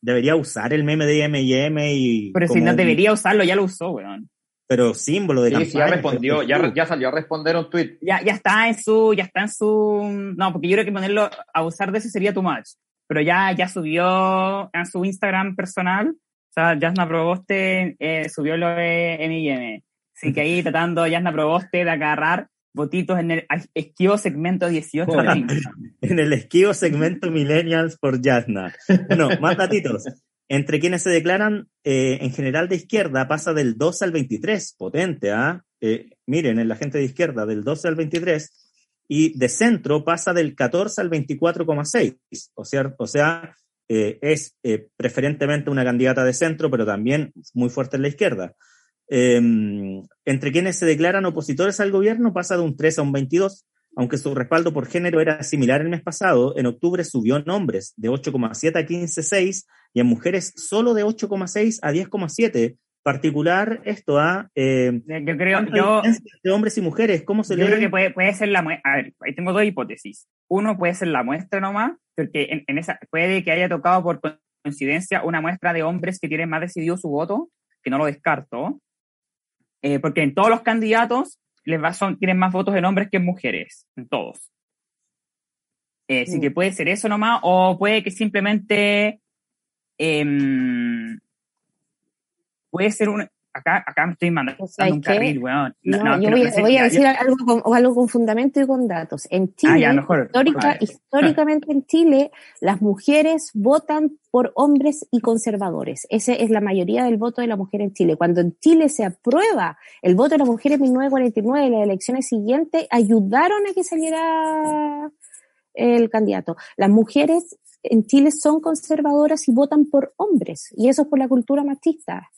Debería usar el meme de M&M y... Pero si no debería usarlo, ya lo usó, weón. Pero símbolo de sí, Sí, ya respondió, ya, ya, salió a responder un tweet. Ya, ya está en su, ya está en su... No, porque yo creo que ponerlo, a usar de ese sería too much. Pero ya, ya subió en su Instagram personal, o sea, Jasna Proboste eh, subió lo de M&M. Así que ahí tratando Jasna Proboste de agarrar votitos en el esquivo segmento 18 En el esquivo segmento Millennials por Yasna. Bueno, más datitos. Entre quienes se declaran eh, en general de izquierda pasa del 12 al 23, potente, ¿ah? ¿eh? miren, en la gente de izquierda, del 12 al 23, y de centro pasa del 14 al 24,6, o sea, o sea eh, es eh, preferentemente una candidata de centro, pero también muy fuerte en la izquierda. Em, entre quienes se declaran opositores al gobierno pasa de un 3 a un 22, aunque su respaldo por género era similar el mes pasado, en octubre subió en hombres de 8,7 a 15,6 y en mujeres solo de 8,6 a 10,7. Particular esto a... ¿ah? Eh, yo creo, yo... De hombres y mujeres, ¿cómo se Yo creo que puede, puede ser la muestra... A ver, ahí tengo dos hipótesis. Uno puede ser la muestra nomás, porque en, en esa puede que haya tocado por coincidencia una muestra de hombres que tienen más decidido su voto, que no lo descarto, eh, porque en todos los candidatos les va, son, tienen más votos en hombres que en mujeres, en todos. Eh, así que mm. puede ser eso nomás, o puede que simplemente eh, puede ser un, acá, acá me estoy mandando un carril, weón. No, yo voy, a decir algo, con, algo con fundamento y con datos. En ah, Chile, históricamente en Chile, las mujeres votan por hombres y conservadores. Esa es la mayoría del voto de la mujer en Chile. Cuando en Chile se aprueba el voto de la mujer en 1949, las elecciones siguientes ayudaron a que saliera el candidato. Las mujeres en Chile son conservadoras y votan por hombres, y eso es por la cultura machista.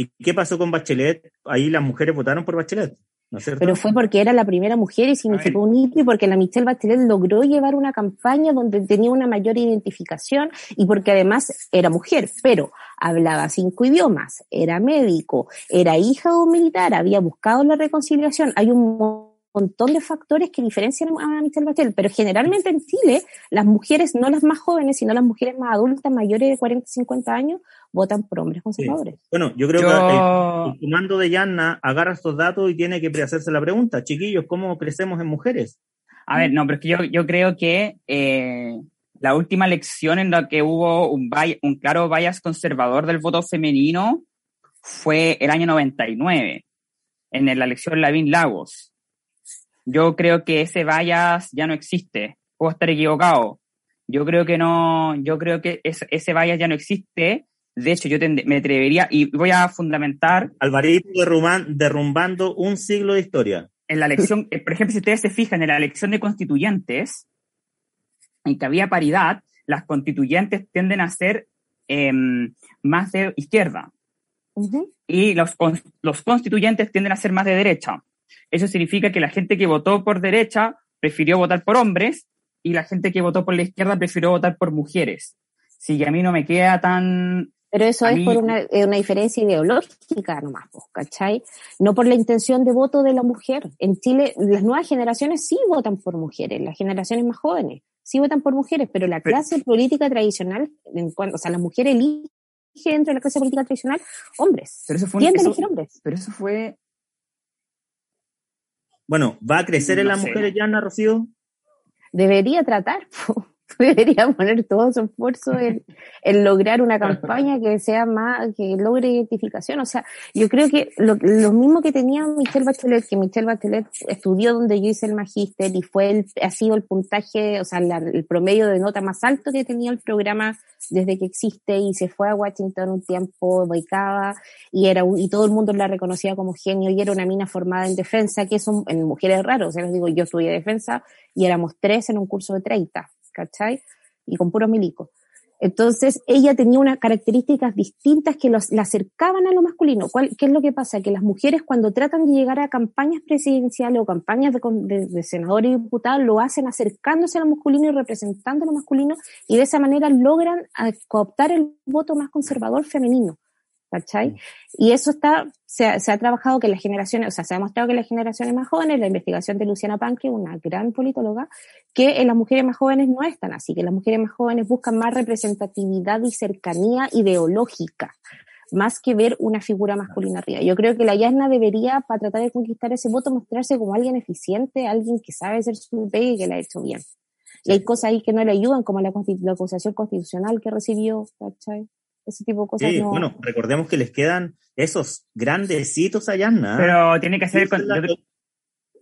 ¿Y qué pasó con Bachelet? Ahí las mujeres votaron por Bachelet. ¿no es cierto? Pero fue porque era la primera mujer y significó un hito y porque la Michelle Bachelet logró llevar una campaña donde tenía una mayor identificación y porque además era mujer, pero hablaba cinco idiomas, era médico, era hija de un militar, había buscado la reconciliación. Hay un montón de factores que diferencian a Michelle Bachelet, pero generalmente en Chile las mujeres, no las más jóvenes, sino las mujeres más adultas, mayores de 40, 50 años, votan por hombres conservadores. Bueno, yo creo que el, comando de Yanna agarra estos datos y tiene que hacerse la pregunta, chiquillos, ¿cómo crecemos en mujeres? A ver, no, pero es que yo, yo creo que eh, la última elección en la que hubo un, un claro bias conservador del voto femenino fue el año 99, en la elección Lavín Lagos. Yo creo que ese bias ya no existe. Puedo estar equivocado. Yo creo que no, yo creo que ese, ese bias ya no existe. De hecho, yo me atrevería y voy a fundamentar. Alvarito derrumbando un siglo de historia. En la elección, eh, por ejemplo, si ustedes se fijan en la elección de constituyentes, en que había paridad, las constituyentes tienden a ser em, más de izquierda. Y los, los constituyentes tienden a ser más de derecha. Eso significa que la gente que votó por derecha prefirió votar por hombres y la gente que votó por la izquierda prefirió votar por mujeres. Si a mí no me queda tan... Pero eso es por una, una, diferencia ideológica nomás, pues, ¿cachai? No por la intención de voto de la mujer. En Chile, las nuevas generaciones sí votan por mujeres, las generaciones más jóvenes sí votan por mujeres, pero la clase política tradicional, en cuanto, o sea, las mujeres eligen dentro de la clase política tradicional hombres. Pero eso fue, elegir hombres. Pero eso fue... Bueno, ¿va a crecer en las mujeres, Yana, Rocío? Debería tratar. debería poner todo su esfuerzo en, lograr una campaña que sea más, que logre identificación. O sea, yo creo que lo, mismo que tenía Michelle Bachelet, que Michelle Bachelet estudió donde yo hice el magíster y fue el, ha sido el puntaje, o sea, el promedio de nota más alto que tenía el programa desde que existe y se fue a Washington un tiempo, becaba y era y todo el mundo la reconocía como genio y era una mina formada en defensa, que son en mujeres raras, o sea, les digo, yo estudié defensa y éramos tres en un curso de 30 ¿cachai? Y con puro milico. Entonces, ella tenía unas características distintas que la acercaban a lo masculino. ¿Cuál, ¿Qué es lo que pasa? Que las mujeres cuando tratan de llegar a campañas presidenciales o campañas de, de, senadores y diputados, lo hacen acercándose a lo masculino y representando a lo masculino y de esa manera logran cooptar el voto más conservador femenino. ¿Cachai? Y eso está, se ha, se ha, trabajado que las generaciones, o sea, se ha demostrado que las generaciones más jóvenes, la investigación de Luciana Panque, una gran politóloga, que en las mujeres más jóvenes no es tan así, que las mujeres más jóvenes buscan más representatividad y cercanía ideológica, más que ver una figura masculina arriba. Yo creo que la Yasna debería, para tratar de conquistar ese voto, mostrarse como alguien eficiente, alguien que sabe hacer su pega y que la ha hecho bien. Y hay cosas ahí que no le ayudan, como la, la acusación constitucional que recibió, ¿cachai? Ese tipo de cosas. Sí, bueno, recordemos que les quedan esos grandecitos allá, ¿no? Pero tiene que ser...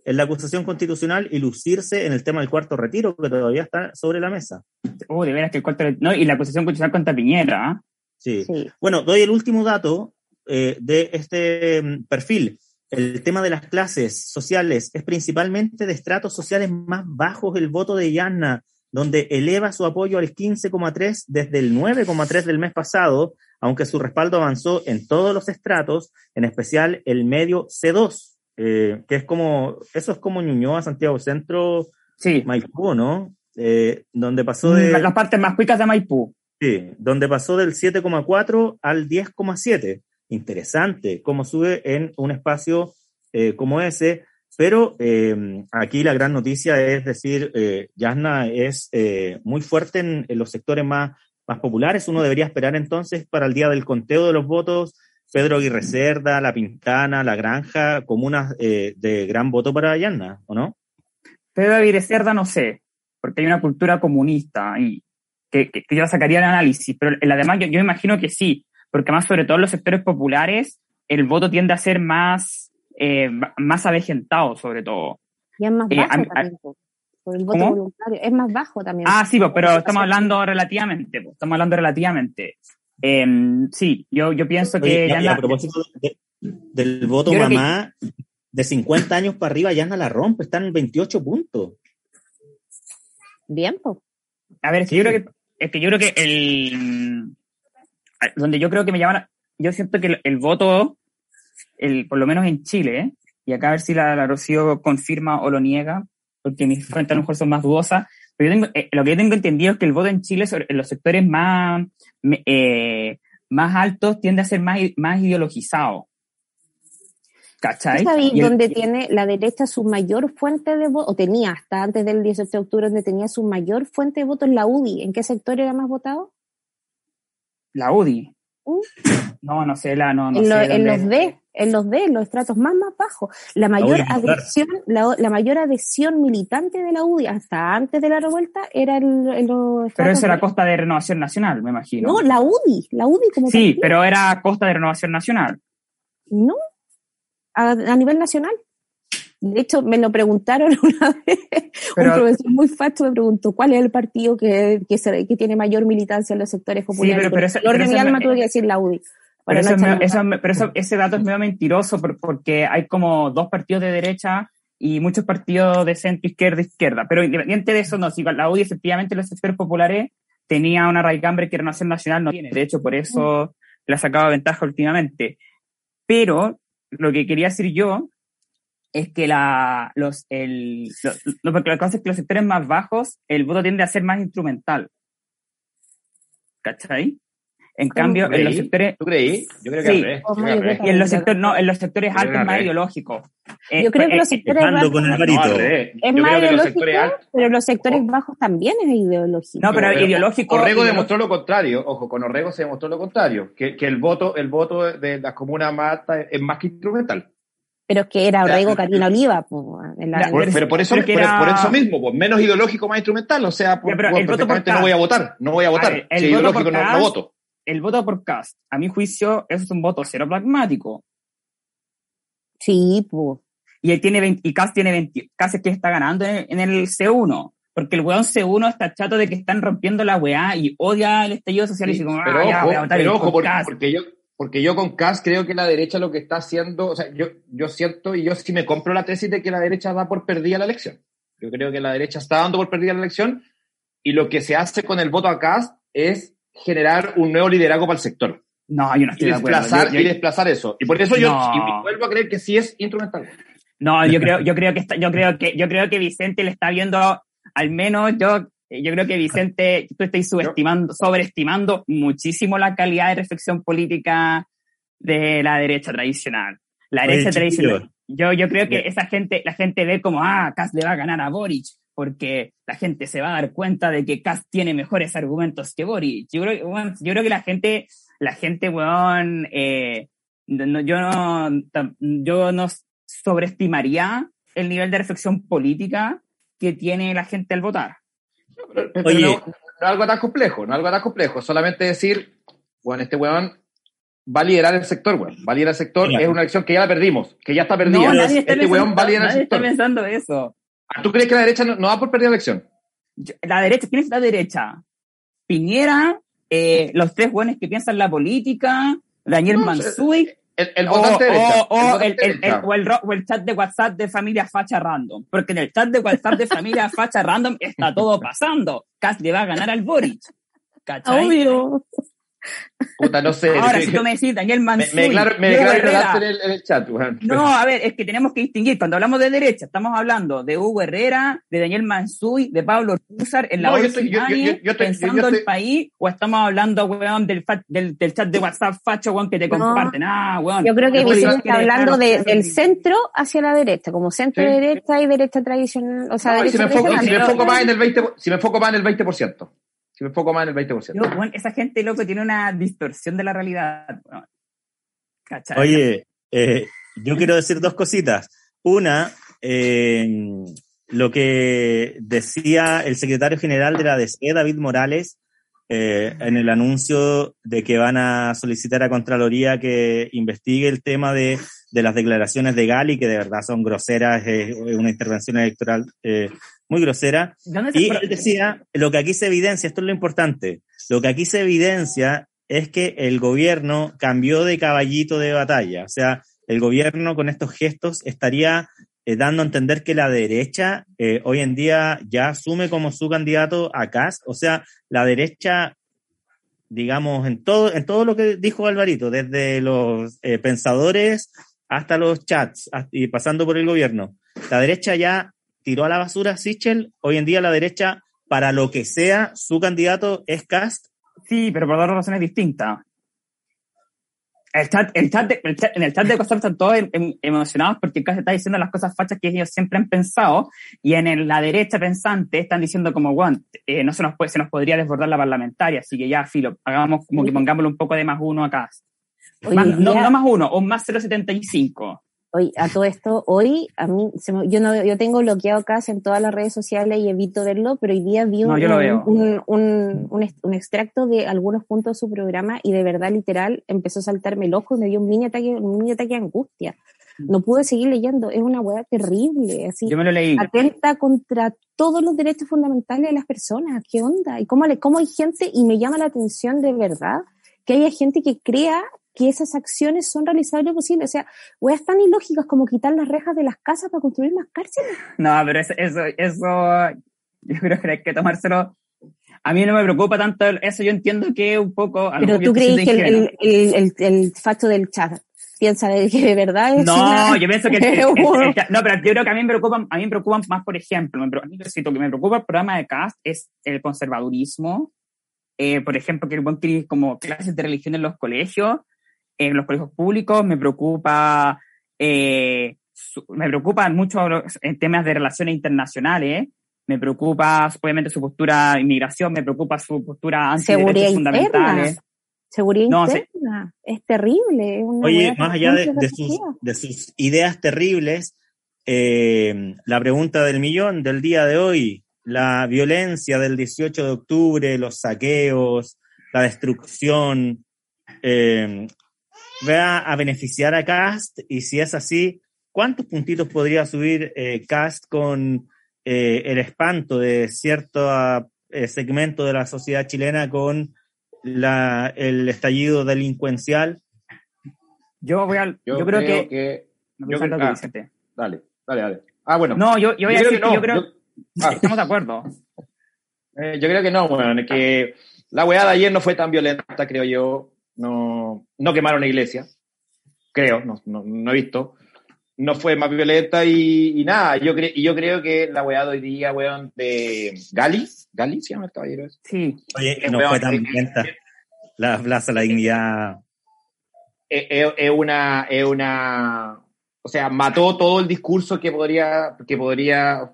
En la, acusación constitucional y lucirse en el tema del cuarto retiro, que todavía está sobre la mesa. Oh, de veras que el cuarto No, y la acusación constitucional contra Piñera. ¿ah? Sí. Bueno, doy el último dato eh, de este mm, perfil. El tema de las clases sociales es principalmente de estratos sociales más bajos el voto de Yanna, donde eleva su apoyo al 15,3 desde el 9,3 del mes pasado, aunque su respaldo avanzó en todos los estratos, en especial el medio C2, eh, que es como, eso es como Ñuñoa, Santiago Centro, sí. Maipú, ¿no? Eh, donde pasó de... Las partes más cuicas de Maipú. Sí, donde pasó del 7,4 al 10,7. Interesante cómo sube en un espacio eh, como ese. Pero eh, aquí la gran noticia es decir, eh, Yasna es eh, muy fuerte en, los sectores más, populares. Uno debería esperar entonces para el día del conteo de los votos Pedro Aguirre Cerda, La Pintana, La Granja, comunas eh, de gran voto para Yasna, ¿o no? Pedro Aguirre Cerda no sé, porque hay una cultura comunista y que, que, yo sacaría el análisis, pero en la demás yo, yo imagino que sí, porque más sobre todo en los sectores populares el voto tiende a ser más eh, más avejentado sobre todo. Y es más eh, bajo también, por el voto voluntario. Es más bajo también. Ah, sí, pues, pero estamos hablando relativamente, pues, estamos hablando relativamente. Em, sí, yo, yo pienso que... ya a propósito del voto mamá, de 50 años para arriba, ya no la rompe, están en 28 puntos. Bien, pues. A ver, es que yo creo que, es que yo creo que el... Donde yo creo que me llaman... Yo siento que el voto el, por lo menos en Chile, y acá a ver si la, la, Rocío confirma o lo niega, porque mis fuentes a lo mejor son más dudosas, pero yo tengo, eh, lo que yo tengo entendido es que el voto en Chile, en los sectores más, eh, más altos, tiende a ser más, más ideologizado. ¿Cachai? ¿Sabes dónde tiene la derecha su mayor fuente de voto? O tenía hasta antes del 18 de octubre, donde tenía su mayor fuente de voto en la UDI. ¿En qué sector era más votado? La UDI. No, no sé, la, no, no en, lo- los D, en los D, en los estratos más más bajos. La mayor adhesión, la, la mayor adhesión militante de la UDI hasta antes de la revuelta era el, en los Pero estratos eso era costa de renovación nacional, me imagino. No, la UDI, la UDI como sí, partido. pero era costa de renovación nacional. No, a, a nivel nacional. De hecho, me lo preguntaron una vez. Pero- un profesor muy facho me preguntó cuál es el partido que, que, se- que tiene mayor militancia en los sectores populares. pero- pero eso- pero de alma me- tuve que decir la UDI. Pero, eso no eso pero eso- ese dato es medio mentiroso por- porque hay como dos partidos de derecha y muchos partidos de centro, izquierda, izquierda. Pero independiente de eso, no, si la UDI efectivamente en los sectores populares tenía una raicambre que Renovación Nacional no tiene. De hecho, por eso la sacaba ventaja últimamente. Pero lo que quería decir yo es que la, los, el, lo, lo- porque la cosa es que los sectores más bajos, el voto tiende a ser más instrumental. ¿Cachai? En ¿Cómo cambio, en los sectores, ¿Tú creí? Yo creo que Sí. al revés. ¿Cómo Yo creo que revés. y en los sectores, no, en los sectores altos que es más ideológico. Eh, Yo creo que eh, los eh, sectores Ando con bajos es Yo más creo que los ideológico, sectores altos. pero los sectores Oh. bajos también es ideológico. No, pero ideológico. Orrego demostró lo contrario. Ojo, con Orrego se demostró lo contrario. Que, que el voto el voto de las comunas más altas es más que instrumental. Pero es que era Ya. Orrego Karina Oliva. po, en la- Ya, Por- pero- por eso, por, era- por eso mismo, pues, menos ideológico, más instrumental. O sea, por, Ya, pero por- el voto por perfectamente no voy a votar. No voy a votar. ver, el si voto por ideológico, no, no voto. El voto por cast, a mi juicio, eso es un voto cero pragmático. Sí, pues. Y él tiene 20, y Cast tiene 20, Cast es que está ganando en el, en el C1. Porque el weón C1 está chato de que están rompiendo la weá y odia el estallido social y Sí, dice como, pero ah, ya, ojo, voy a votar pero ojo, por porque yo, porque yo con Cas creo que la derecha lo que está haciendo, o sea, yo, yo siento y yo sí me compro la tesis de que la derecha da por perdida la elección. Yo creo que la derecha está dando por perdida la elección y lo que se hace con el voto a Cas es generar un nuevo liderazgo para el sector No, yo no y estoy de acuerdo. desplazar, Yo- yo- y desplazar eso. Y por eso yo y vuelvo a creer que sí es instrumental. No, yo creo, yo creo que está, yo creo que, yo creo que Vicente le está viendo, al menos yo, yo creo que Vicente, tú estás subestimando, sobreestimando muchísimo la calidad de reflexión política de la derecha tradicional. La Oye, derecha chiquillos. tradicional. Yo, yo creo que esa gente, la gente ve como, ah, Kass le va a ganar a Boric, porque la gente se va a dar cuenta de que Kass tiene mejores argumentos que Boric. Yo creo, weón, yo creo que la gente, la gente, weón, eh, no- yo no, yo no sobreestimaría el nivel de reflexión política que tiene la gente al votar. Pero- pero Oye. no, no es algo tan complejo, no es algo tan complejo. Solamente decir, bueno, este weón va a liderar el sector, weón. Va a liderar el sector, Mira. es una elección que ya la perdimos, que ya está perdida. No, nadie está este weón va a liderar el nadie está sector. pensando eso. ¿Tú crees que la derecha no, no va por perdida la elección? Yo- La derecha, ¿quién es la derecha? Piñera, eh, los tres buenos que piensan la política, Daniel No, Mansuy, El, el o, votante o- derecha. o el el, votante el- el- derecha. o el ro- o el chat de WhatsApp de familia facha random. Porque en el chat de WhatsApp de familia facha random está todo pasando. Cast le va a ganar al Boric. ¿Cachai? Obvio. Puta, no sé. Ahora, si tú me decís Daniel me, Mansuy, me declaro, me declaro en el, en el chat. No, a ver, es que tenemos que distinguir. Cuando hablamos de derecha, estamos hablando de Hugo Herrera, de Daniel Mansuy, de Pablo Rúzar en la No, yo estoy- yo- yo- yo- yo estoy- pensando yo- yo el estoy- país, o estamos hablando, weón, del, fa- del, del chat de WhatsApp facho, weón, que te No. comparten. Ah, weón. Yo creo que Vicente está hablando de- del centro hacia la derecha, como centro Sí. derecha y derecha tradicional. O sea, No, si derecha me enfoco, tradicional. si me enfoco más en el 20, si me enfoco más en el 20%. Si me enfoco más en el 20%. Yo, weón, esa gente, loco, tiene una distorsión de la realidad. Oye, eh, yo quiero decir dos cositas. Una, eh, lo que decía el secretario general de la DC, David Morales, eh, en el anuncio de que van a solicitar a Contraloría que investigue el tema de, de las declaraciones de Gali, que de verdad son groseras, es una intervención electoral eh, muy grosera. ¿Dónde se Y él decía, lo que aquí se evidencia, esto es lo importante, lo que aquí se evidencia es que el gobierno cambió de caballito de batalla. O sea, el gobierno con estos gestos estaría eh, dando a entender que la derecha eh, hoy en día ya asume como su candidato a Cas. O sea, la derecha, digamos, en todo, en todo lo que dijo Alvarito, desde los eh, pensadores hasta los chats y pasando por el gobierno, la derecha ya tiró a la basura a Sichel. Hoy en día la derecha, para lo que sea, su candidato es Cast. Sí, pero por dos razones distintas. El chat, el chat, de, el chat en el chat de WhatsApp están todos em, em, emocionados porque casi está diciendo las cosas fachas que ellos siempre han pensado y en el, la derecha pensante están diciendo como, bueno, eh, no se nos puede, se nos podría desbordar la parlamentaria, así que ya, filo, hagamos como que pongámosle un poco de más uno acá. Más, no, no, más uno, o más 0,75. Hoy, a todo esto, hoy, a mí, se me, yo no, yo tengo bloqueado casi en todas las redes sociales y evito verlo, pero hoy día vi un, un, un, un, extracto de algunos puntos de su programa y de verdad, literal, empezó a saltarme el ojo y me dio un mini ataque, un mini ataque de angustia. Mm. No pude seguir leyendo, es una hueá terrible, así. Yo me lo leí. Atenta contra todos los derechos fundamentales de las personas, ¿qué onda? ¿Y cómo, le, cómo hay gente, y me llama la atención de verdad, que haya gente que crea que esas acciones son realizables posible. O sea, weas tan ilógicas como quitar las rejas de las casas para construir más cárceles. No, pero eso, eso, eso yo creo que hay que tomárselo. A mí no me preocupa tanto eso, yo entiendo que un poco... Pero tú crees que el, el, el, el, facto del chat piensa de que de verdad es No, yo pienso que... no, pero yo creo que a mí me preocupan, a mí me preocupan más, por ejemplo, a mí lo que me preocupa el programa de CAST es el conservadurismo, eh, por ejemplo, que el buen como clases de religión en los colegios, en los colegios públicos, me preocupa, eh, me preocupan mucho en temas de relaciones internacionales, me preocupa obviamente su postura de inmigración, me preocupa su postura anti Seguridad fundamentales. Seguridad interna, es terrible. Oye, más allá de, sus, de, sus, ideas terribles, eh, la pregunta del millón del día de hoy, la violencia del 18 de octubre, los saqueos, la destrucción, eh, va a beneficiar a Cast y si es así, ¿cuántos puntitos podría subir eh, Cast con eh, el espanto de cierto eh, segmento de la sociedad chilena con la, el estallido delincuencial? Yo voy a, yo, creo, que, yo creo, ah, dale, dale, dale. Ah, bueno. No, yo, yo voy a decir que, no, yo creo ah. estamos de acuerdo. yo creo que no, bueno, que la weá de ayer no fue tan violenta, creo yo no, no quemaron la iglesia, creo, no, no, he visto. No fue más violenta y, nada, yo, cre y yo creo que la weá de hoy día, weón, de Gali, Gali se llama el caballero. Sí. Oye, no fue tan violenta. La Plaza La Dignidad. Es, una, es una, o sea, mató todo el discurso que podría, que podría,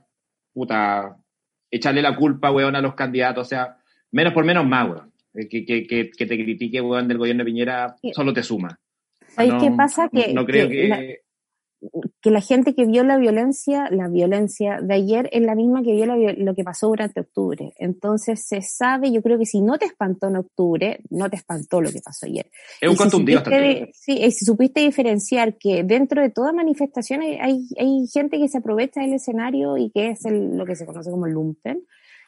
puta, echarle la culpa, weón, a los candidatos, o sea, menos por menos más, weón. Eh, que, que, que, te critique, weón, del gobierno de Piñera, solo te suma. ¿Sabes qué pasa? Que, no, creo que... La, que la gente que vio la violencia, la violencia de ayer es la misma que vio lo que pasó durante octubre. Entonces se sabe, yo creo que si no te espantó en octubre, no te espantó lo que pasó ayer. Es un contundido si Sí, y si supiste diferenciar que dentro de toda manifestación hay, hay, gente que se aprovecha del escenario y que es el, lo que se conoce como el lumpen,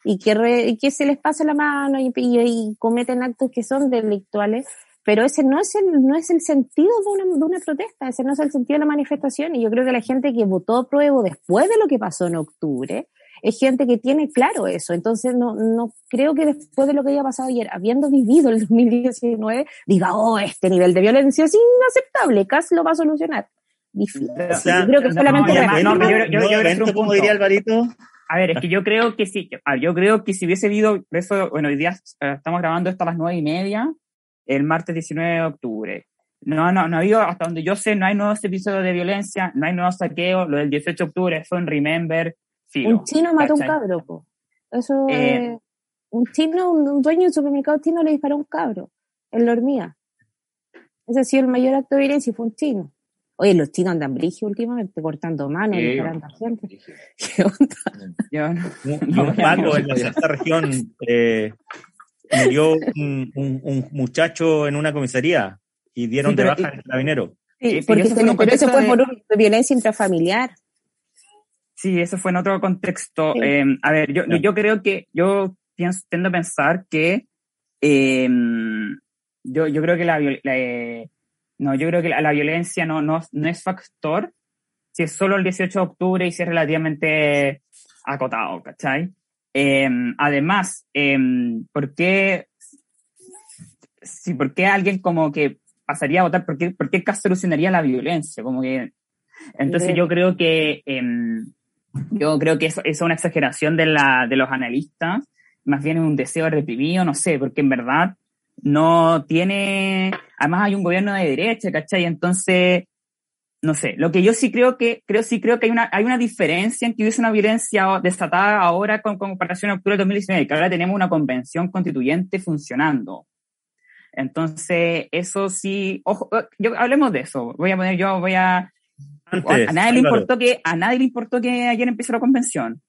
y que, que se les pasa la mano y, y, cometen actos que son delictuales, pero ese no es el, no es el sentido de una, de una protesta, ese no es el sentido de la manifestación y yo creo que la gente que votó pruebo después de lo que pasó en octubre, es gente que tiene claro eso. Entonces, no, no creo que después de lo que haya pasado ayer, habiendo vivido el 2019, diga, oh, este nivel de violencia es inaceptable, CAS lo va a solucionar. Difícil. creo que solamente... No, yo, como diría Alvarito, a ver, es que yo creo que sí, yo creo que si hubiese habido, eso, bueno, hoy día eh, estamos grabando esto a las nueve y media, el martes 19 de octubre. No, no, no ha habido, hasta donde yo sé, no hay nuevos episodios de violencia, no hay nuevos saqueos, lo del 18 de octubre fue en Remember. un chino mató a un cabro, po. Eso, eh, un chino, un, dueño de un supermercado chino le disparó a un cabro, en la hormiga. Ese ha sido el mayor acto de violencia y fue un chino. Oye, los chinos andan brigio últimamente, cortando manos, disparando a gente. ¿Qué onda? un, Paco en esta región eh, murió un, un, muchacho en una comisaría y dieron de baja al carabinero. Sí, porque eso fue, eso fue por violencia intrafamiliar. Sí, eso fue en otro contexto. Eh, a ver, yo, yo creo que, yo pienso, tendo a pensar que, eh, yo, yo creo que la, la no, yo creo que la, violencia no, no, no, es factor si es solo el 18 de octubre y si es relativamente acotado, ¿cachai? Em, además, eh, ¿por qué, si, ¿por qué alguien como que pasaría a votar? ¿Por qué, por qué solucionaría la violencia? Como que, entonces yo creo que, eh, yo creo que eso, es una exageración de, la, de los analistas, más bien es un deseo reprimido, no sé, porque en verdad no tiene, además hay un gobierno de derecha, ¿cachai? Entonces, no sé, lo que yo sí creo que, creo, sí creo que hay una, hay una diferencia en que hubiese una violencia desatada ahora con, comparación a octubre de 2019, que ahora tenemos una convención constituyente funcionando. Entonces, eso sí, ojo, eh, yo, hablemos de eso. Voy a poner, yo voy a, a nadie le importó que, a nadie le importó que ayer empezó la convención.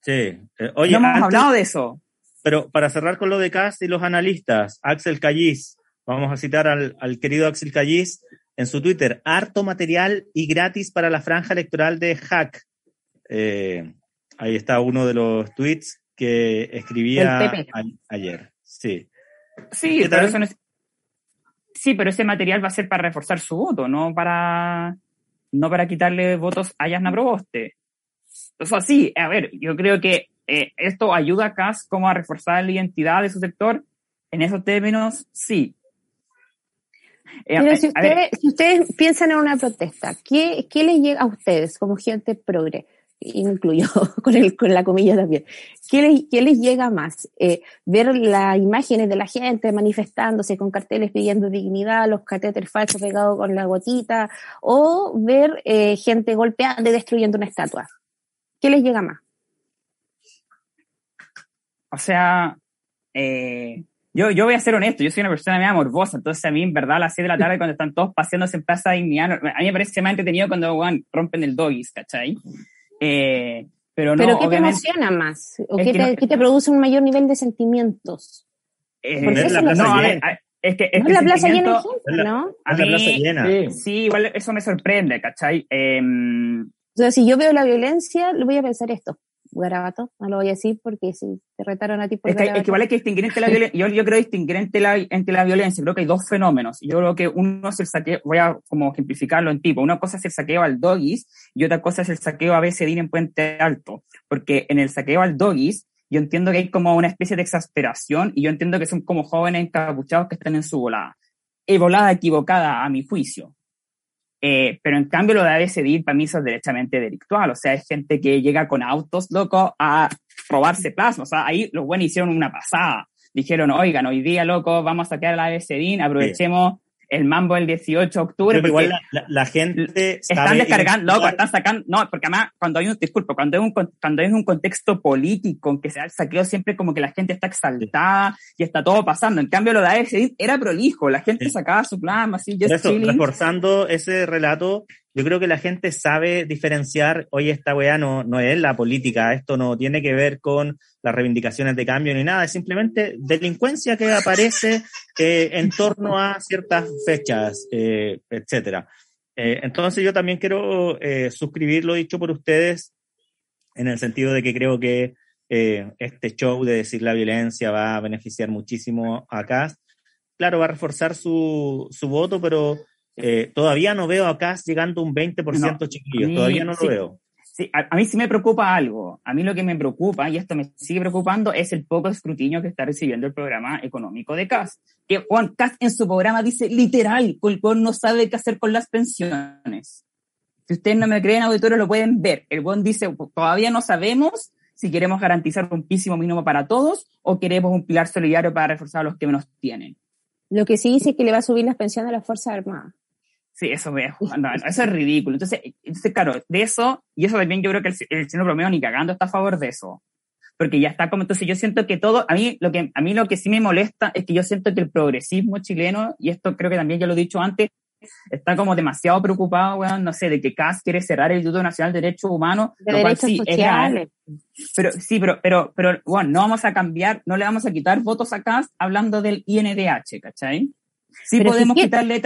Sí. Eh, oye, no hemos hablado de eso. Pero para cerrar con lo de Cast y los analistas, Axel Callis, vamos a citar al, al querido Axel Callis, en su Twitter, harto material y gratis para la franja electoral de Hack. Eh, ahí está uno de los tweets que escribía ayer. Sí. Sí, pero sí, pero ese material va a ser para reforzar su voto, no para, no para quitarle votos a Yasna Proboste. O sea, sí, a ver, yo creo que eh, esto ayuda a CAS como a reforzar la identidad de su sector. En esos términos, sí, eh, Pero si, ustedes, piensan en una protesta, ¿qué, ¿qué les llega a ustedes como gente progre? incluyo con, el, con la comilla también. ¿Qué les, qué les llega más? Eh, ¿Ver las imágenes de la gente manifestándose con carteles pidiendo dignidad, los catéteres falsos pegados con la gotita, o ver eh, gente golpeando y destruyendo una estatua? ¿Qué les llega más? O sea, eh, yo, yo voy a ser honesto, yo soy una persona media morbosa, entonces a mí en verdad a las 6 de la tarde cuando están todos paseándose en Plaza Dignidad, a mí me parece más entretenido cuando rompen el doggies, ¿cachai? Eh, pero no, ¿Pero qué te emociona más? ¿O qué, te, ¿qué, te, produce un mayor nivel de sentimientos? Eh, no, es que, es, la plaza llena de gente, ¿no? A la plaza llena. Sí, igual eso me sorprende, ¿cachai? Eh, o sea, si yo veo la violencia, lo voy a pensar esto garabato, no lo voy a decir porque si te retaron a ti por es que, es que vale que distinguir entre la violencia, yo, yo creo distinguir entre la, entre la violencia, creo que hay dos fenómenos, yo creo que uno es el saqueo, voy a como ejemplificarlo en tipo, una cosa es el saqueo al doggies y otra cosa es el saqueo a BCDIN en Puente Alto, porque en el saqueo al doggies yo entiendo que hay como una especie de exasperación y yo entiendo que son como jóvenes encapuchados que están en su volada. Y volada equivocada a mi juicio. Eh, pero en cambio lo de ABCD para mí eso es derechamente delictual, o sea, es gente que llega con autos, loco, a robarse plasma, o sea, ahí los buenos hicieron una pasada, dijeron, oigan, hoy día, loco, vamos a saquear la ABCD, aprovechemos el mambo del 18 de octubre. Porque igual la, gente están descargando, loco, están sacando, no, porque además cuando hay un, disculpo, cuando hay un, cuando hay un contexto político en que se da el saqueo siempre como que la gente está exaltada y está todo pasando. En cambio lo de AFC era prolijo, la gente sacaba su plasma, así, eso, reforzando ese relato, yo creo que la gente sabe diferenciar, oye, esta weá no, no es la política, esto no tiene que ver con las reivindicaciones de cambio ni nada, es simplemente delincuencia que aparece eh, en torno a ciertas fechas, eh, etcétera. Eh, entonces yo también quiero eh, suscribir lo dicho por ustedes en el sentido de que creo que este show de decir la violencia va a beneficiar muchísimo a Cast. Claro, va a reforzar su, su voto, pero todavía no veo a Cast llegando un 20% chiquillos, todavía no lo veo. Sí, a, mí sí me preocupa algo. A mí lo que me preocupa, y esto me sigue preocupando, es el poco escrutinio que está recibiendo el programa económico de CAS. Que Juan CAS en su programa dice literal, que el no sabe qué hacer con las pensiones. Si ustedes no me creen, auditores lo pueden ver. El buen dice, todavía no sabemos si queremos garantizar un písimo mínimo para todos o queremos un pilar solidario para reforzar a los que menos tienen. Lo que sí dice es que le va a subir las pensiones a las Fuerzas Armadas. Sí, eso, me, eso es ridículo. Entonces, entonces, claro, de eso, y eso también yo creo que el, el señor Romeo ni cagando está a favor de eso. Porque ya está como, entonces yo siento que todo, a mí lo que, a mí lo que sí me molesta es que yo siento que el progresismo chileno, y esto creo que también ya lo he dicho antes, está como demasiado preocupado, bueno, no sé, de que CAS quiere cerrar el Instituto Nacional de Derechos Humanos, de lo cual sí es real. Pero sí, pero, pero, pero, bueno, no vamos a cambiar, no le vamos a quitar votos a CAS hablando del INDH, ¿cachai? Sí podemos quitarle,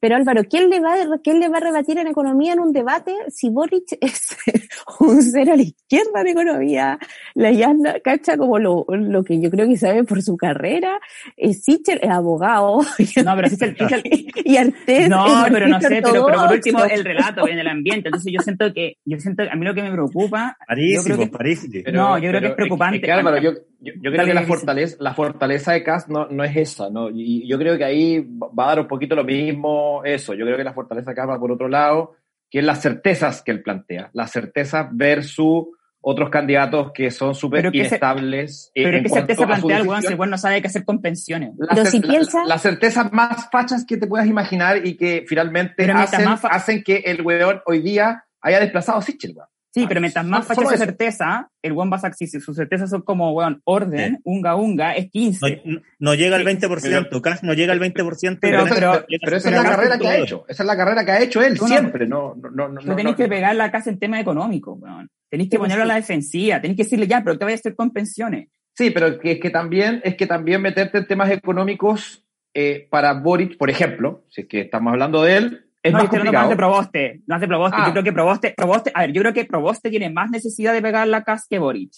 pero Álvaro, ¿quién le va, quién le va a rebatir en economía en un debate si Boric es un cero a la izquierda de economía? La Yanda cacha como lo, lo que yo creo que sabe por su carrera. Es Sichel es abogado. No, pero Sichel, y Artés No, pero no sé, pero, pero, por último el relato en el ambiente. Entonces yo siento que, yo siento, a mí lo que me preocupa. Parísimo, yo creo que, parísimo. no, yo creo que es preocupante. Álvaro, yo, yo, creo que la fortaleza, la fortaleza de Cas no, no es esa, ¿no? Y yo creo que ahí va a dar un poquito lo mismo eso. Yo creo que la fortaleza de Cas va por otro lado, que es las certezas que él plantea. Las certezas versus otros candidatos que son súper inestables. Se, pero qué certeza plantea el weón si el weón no sabe qué hacer con pensiones. Las la, certezas más fachas que te puedas imaginar y que finalmente hacen, hacen, que el weón hoy día haya desplazado a Sichel, weón. Sí, pero mientras más facha su certeza, el buen va a si sus certezas son como, weón, orden, unga unga, es 15. No, llega al 20%, Cash no llega al 20%. Pero, pero, pero, esa es la carrera que ha hecho, esa es la carrera que ha hecho él siempre, no, no, no. Tú tenés que pegar la casa en tema económico, weón. Tenés que ponerlo a la defensiva, tenés que decirle ya, pero te voy a hacer con pensiones. Sí, pero es que también, es que también meterte en temas económicos eh, para Boric, por ejemplo, si es que estamos hablando de él, es no, más de Proboste, no hace Proboste. Yo ah. creo que Proboste, Proboste, a ver, yo creo que Proboste tiene más necesidad de pegar la casa que Boric.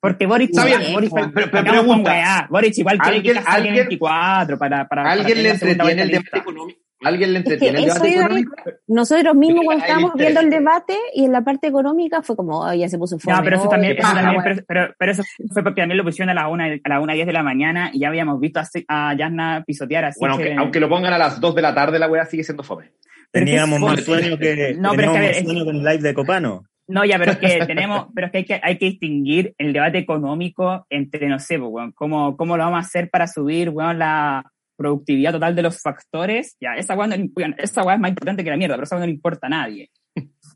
Porque Boric, Está bien, Boric, pero, pero pregunta, Boric igual quiere que salga 24 para, para, ¿Alguien le entretiene el debate económico? ¿Alguien le entretiene el debate económico? Nosotros mismos cuando estábamos viendo el debate y en la parte económica fue como, oh, ya se puso fuerte. No, pero eso también, eso también pero, pero, eso fue porque también lo pusieron a la una, a la una 10 de la mañana y ya habíamos visto a, a Yasna pisotear así. Bueno, aunque, aunque, lo pongan a las 2 de la tarde, la weá sigue siendo fome. Teníamos más sueño que, no, pero es que, sueño con el live de Copano. No, ya, pero es que tenemos, pero es que hay que, hay que distinguir el debate económico entre, no sé, pues, cómo, cómo lo vamos a hacer para subir, bueno, la productividad total de los factores. Ya, esa weá no, esa es más importante que la mierda, pero esa weá no le importa a nadie.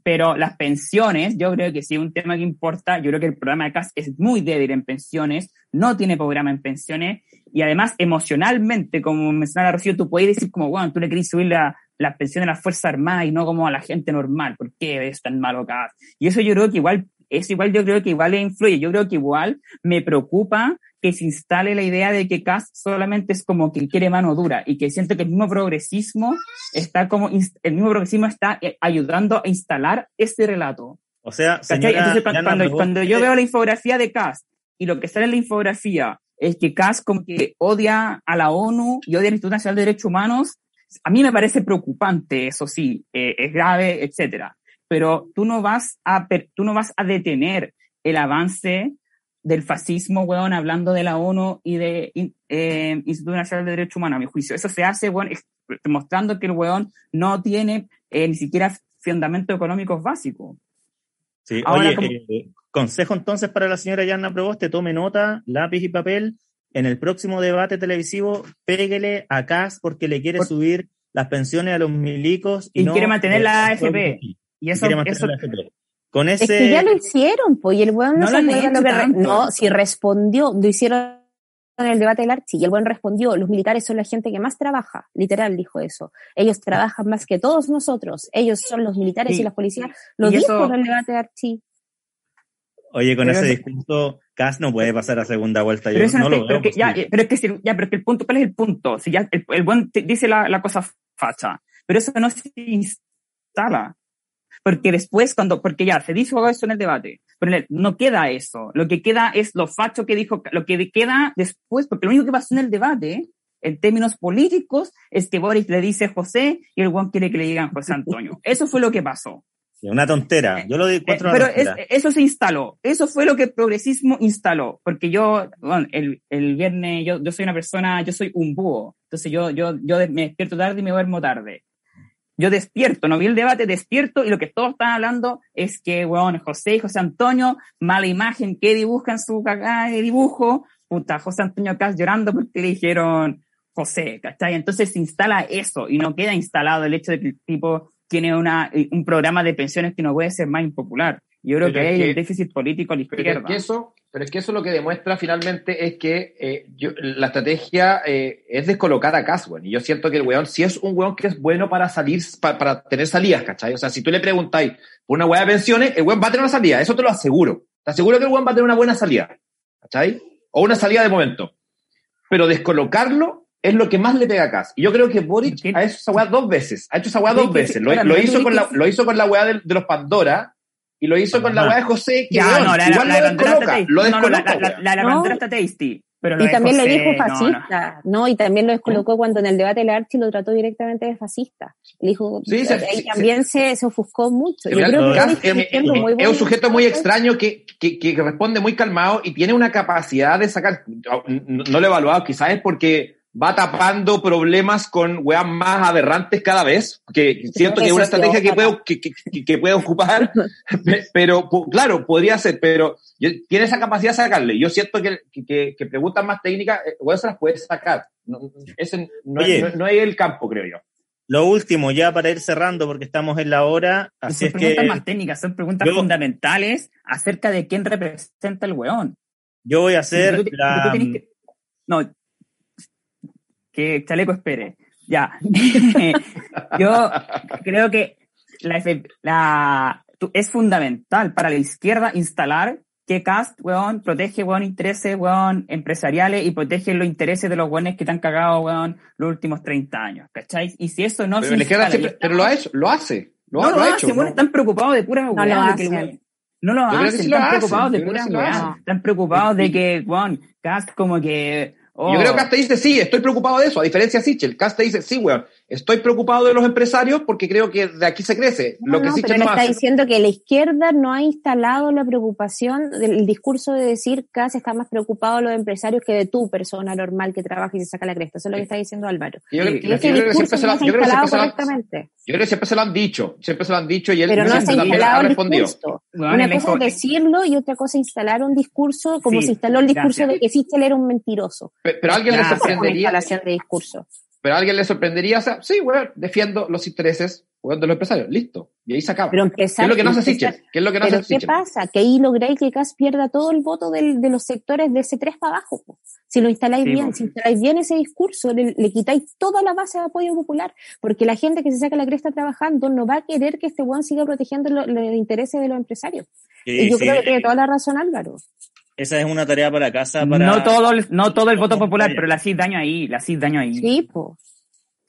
Pero las pensiones, yo creo que sí un tema que importa. Yo creo que el programa de CAS es muy débil en pensiones, no tiene programa en pensiones, y además emocionalmente, como mencionaba Rocío, tú puedes decir como, bueno, tú le querés subir la, las pensiones a las Fuerzas Armadas y no como a la gente normal. ¿Por qué es tan malo acá? Y eso yo creo que igual, es igual, yo creo que igual le influye. Yo creo que igual me preocupa que se instale la idea de que Kass solamente es como que quiere mano dura y que siento que el mismo progresismo está como, el mismo progresismo está eh, ayudando a instalar este relato. O sea, Entonces, cuando, cuando, yo veo la infografía de Kass y lo que sale en la infografía es que Kass como que odia a la ONU y odia al Instituto Nacional de Derechos Humanos, a mí me parece preocupante, eso sí, eh, es grave, etcétera. Pero tú no vas a, tú no vas a detener el avance del fascismo, weón, hablando de la ONU y de eh, Instituto Nacional de Derechos Humanos, a mi juicio. Eso se hace, weón, demostrando que el weón no tiene eh, ni siquiera fundamentos económicos básicos. Sí, oye, eh, consejo entonces para la señora Yanna Proboste, tome nota, lápiz y papel, en el próximo debate televisivo, péguele a Cas porque le quiere subir las pensiones a los milicos. Y, quiere mantener la AFP. Y eso, Con ese... Es que ya lo hicieron, pues, y el weón no, no No, si respondió, lo hicieron en el debate del Archi, y el buen respondió, los militares son la gente que más trabaja, literal dijo eso. Ellos trabajan más que todos nosotros, ellos son los militares y las policías. Lo dijo en el debate del Archi. Oye, con ese discurso, Cas no puede pasar a segunda vuelta. Pero, Yo no, lo pero, que, ya, pero es que, ya, pero que el punto, ¿cuál es el punto? Si ya el, buen dice la, la, cosa facha, pero eso no se instala. Porque después, cuando, porque ya se dijo eso en el debate, pero no queda eso. Lo que queda es lo facho que dijo, lo que queda después, porque lo único que pasó en el debate, en términos políticos, es que Boris le dice José y el buen quiere que le digan José Antonio. Eso fue lo que pasó. Una tontera. Yo lo di cuatro Pero eso se instaló. Eso fue lo que el progresismo instaló. Porque yo, bueno, el, el viernes, yo, yo soy una persona, yo soy un búho. Entonces yo, yo, yo me despierto tarde y me duermo tarde. Yo despierto, no vi el debate, despierto y lo que todos están hablando es que, bueno, José y José Antonio, mala imagen, ¿qué dibujan su cagada de dibujo? Puta, José Antonio acá llorando porque le dijeron José, ¿cachai? Entonces se instala eso y no queda instalado el hecho de que el tipo tiene una, un programa de pensiones que no puede ser más impopular. Yo creo que hay un déficit político a la izquierda. Pero es que eso, pero es que eso lo que demuestra finalmente es que eh, la estrategia eh, es descolocar a Caswell. Y yo siento que el weón, si es un weón que es bueno para salir, para, tener salidas, ¿cachai? O sea, si tú le preguntáis por una weá de pensiones, el weón va a tener una salida, eso te lo aseguro. Te aseguro que el weón va a tener una buena salida, ¿cachai? O una salida de momento. Pero descolocarlo es lo que más le pega a Cas. Y yo creo que Boric ha hecho esa weá dos veces. Ha hecho esa weá dos veces. Lo, hizo con la, lo hizo con la weá de, los Pandora y lo hizo con la weá de José. Que ya, no, la, igual la, lo descoloca. Lo descoloca. la, la, Pandora está tasty. Pero y también le dijo fascista, no, Y también lo descolocó cuando en el debate de la Archi lo trató directamente de fascista. Le dijo, sí, y también se, se, ofuscó mucho. Yo creo que es, un sujeto muy extraño que, que, que, responde muy calmado y tiene una capacidad de sacar, no, lo he evaluado, quizás es porque va tapando problemas con weas más aberrantes cada vez, que siento que es una estrategia que puede, que, puede ocupar, pero claro, podría ser, pero tiene esa capacidad de sacarle. Yo siento que, que, preguntas más técnicas, weón, se las puede sacar. No, ese no, es, no, es el campo, creo yo. Lo último, ya para ir cerrando, porque estamos en la hora. Así son preguntas más técnicas, son preguntas fundamentales acerca de quién representa el weón. Yo voy a hacer la. no, que Chaleco espere. Ya. Yo creo que la, la, es fundamental para la izquierda instalar que Cast, weón, protege, weón, intereses, weón, empresariales y protege los intereses de los weones que te han cagado, weón, los últimos 30 años, ¿cachai? Y si eso no pero se pero lo, ha hecho, lo hace, lo, no, lo, ha hecho. ¿no? están preocupados de pura no lo hacen. No lo hacen, están preocupados de pura weón. Están preocupados de que, weón, Cast como que yo creo que Cast dice, sí, estoy preocupado de eso, a diferencia de Sichel. Cast dice, sí, weón, estoy preocupado de los empresarios porque creo que de aquí se crece. lo que no, pero no está diciendo que la izquierda no ha instalado la preocupación del discurso de decir Cast está más preocupado de los empresarios que de tu persona normal que trabaja y se saca la cresta. Eso es lo que está diciendo Álvaro. Yo, creo, que siempre se lo, yo creo que siempre se lo han dicho, siempre se lo han dicho y él pero no se ha, respondido. Una cosa es decirlo y otra cosa es instalar un discurso como se instaló el discurso de que Sichel era un mentiroso. Pero, alguien le sorprendería. de discurso. Pero alguien le sorprendería, o sea, sí, bueno, defiendo los intereses de los empresarios, listo. Y ahí se acaba. Pero empezar, ¿Qué es lo que no se ¿Qué es lo que no pero ¿qué pasa? Que ahí lográis que CAS pierda todo el voto del, de los sectores de ese 3 para abajo. Si lo instaláis bien, si instaláis bien ese discurso, le, quitáis toda la base de apoyo popular. Porque la gente que se saca la cresta trabajando no va a querer que este buen siga protegiendo los intereses de los empresarios. y yo creo que tiene toda la razón Álvaro. Esa es una tarea para casa. Para... No todo, no todo el voto popular, pero la CID daño ahí, la CID daño ahí. Sí, pues.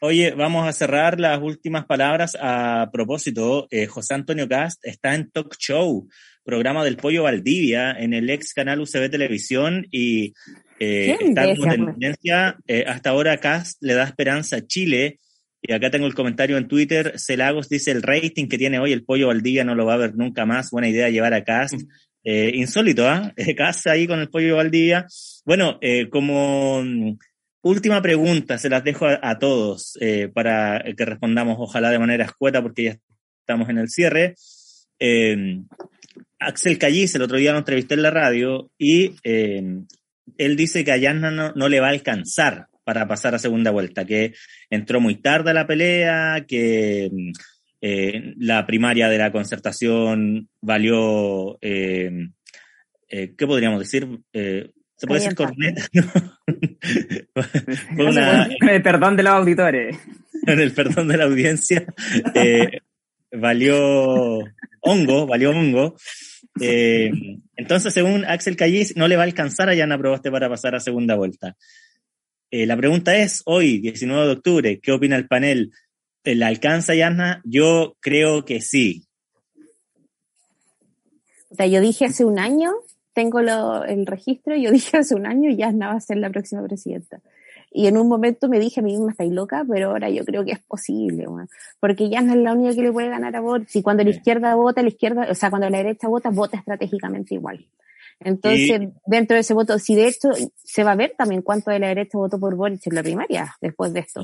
Oye, vamos a cerrar las últimas palabras. A propósito, eh, José Antonio Cast está en Talk Show, programa del Pollo Valdivia, en el ex canal UCB Televisión y eh, está como tendencia. Eh, hasta ahora Cast le da esperanza a Chile. Y acá tengo el comentario en Twitter. Celagos dice el rating que tiene hoy el Pollo Valdivia no lo va a ver nunca más. Buena idea llevar a Cast. Eh, insólito, ¿ah? ¿eh? Casa ahí con el pollo Valdivia. Bueno, eh, como mm, última pregunta, se las dejo a, todos eh, para que respondamos, ojalá de manera escueta, porque ya estamos en el cierre. Axel Callis, el otro día lo entrevisté en la radio y él dice que a no, no, le va a alcanzar para pasar a segunda vuelta, que entró muy tarde a la pelea, que mm, eh, la primaria de la concertación valió, eh, eh, ¿qué podríamos decir? ¿Se puede decir corneta? Con el perdón de los auditores. Con el perdón de la audiencia. valió hongo, valió hongo. entonces, según Axel Callis, no le va a alcanzar a Yana Proboste para pasar a segunda vuelta. la pregunta es, hoy, 19 de octubre, ¿qué opina el panel? ¿La alcanza Yasna? Yo creo que sí. O sea, yo dije hace un año, tengo el registro, yo dije hace un año Yasna va a ser la próxima presidenta. Y en un momento me dije a mí misma, estáis loca, pero ahora yo creo que es posible, porque Yasna es la única que le puede ganar a Boric. Y cuando la izquierda vota, la izquierda, o sea, cuando la derecha vota, vota estratégicamente igual. Entonces, dentro de ese voto, si de hecho se va a ver también cuánto de la derecha votó por Boric en la primaria después de esto.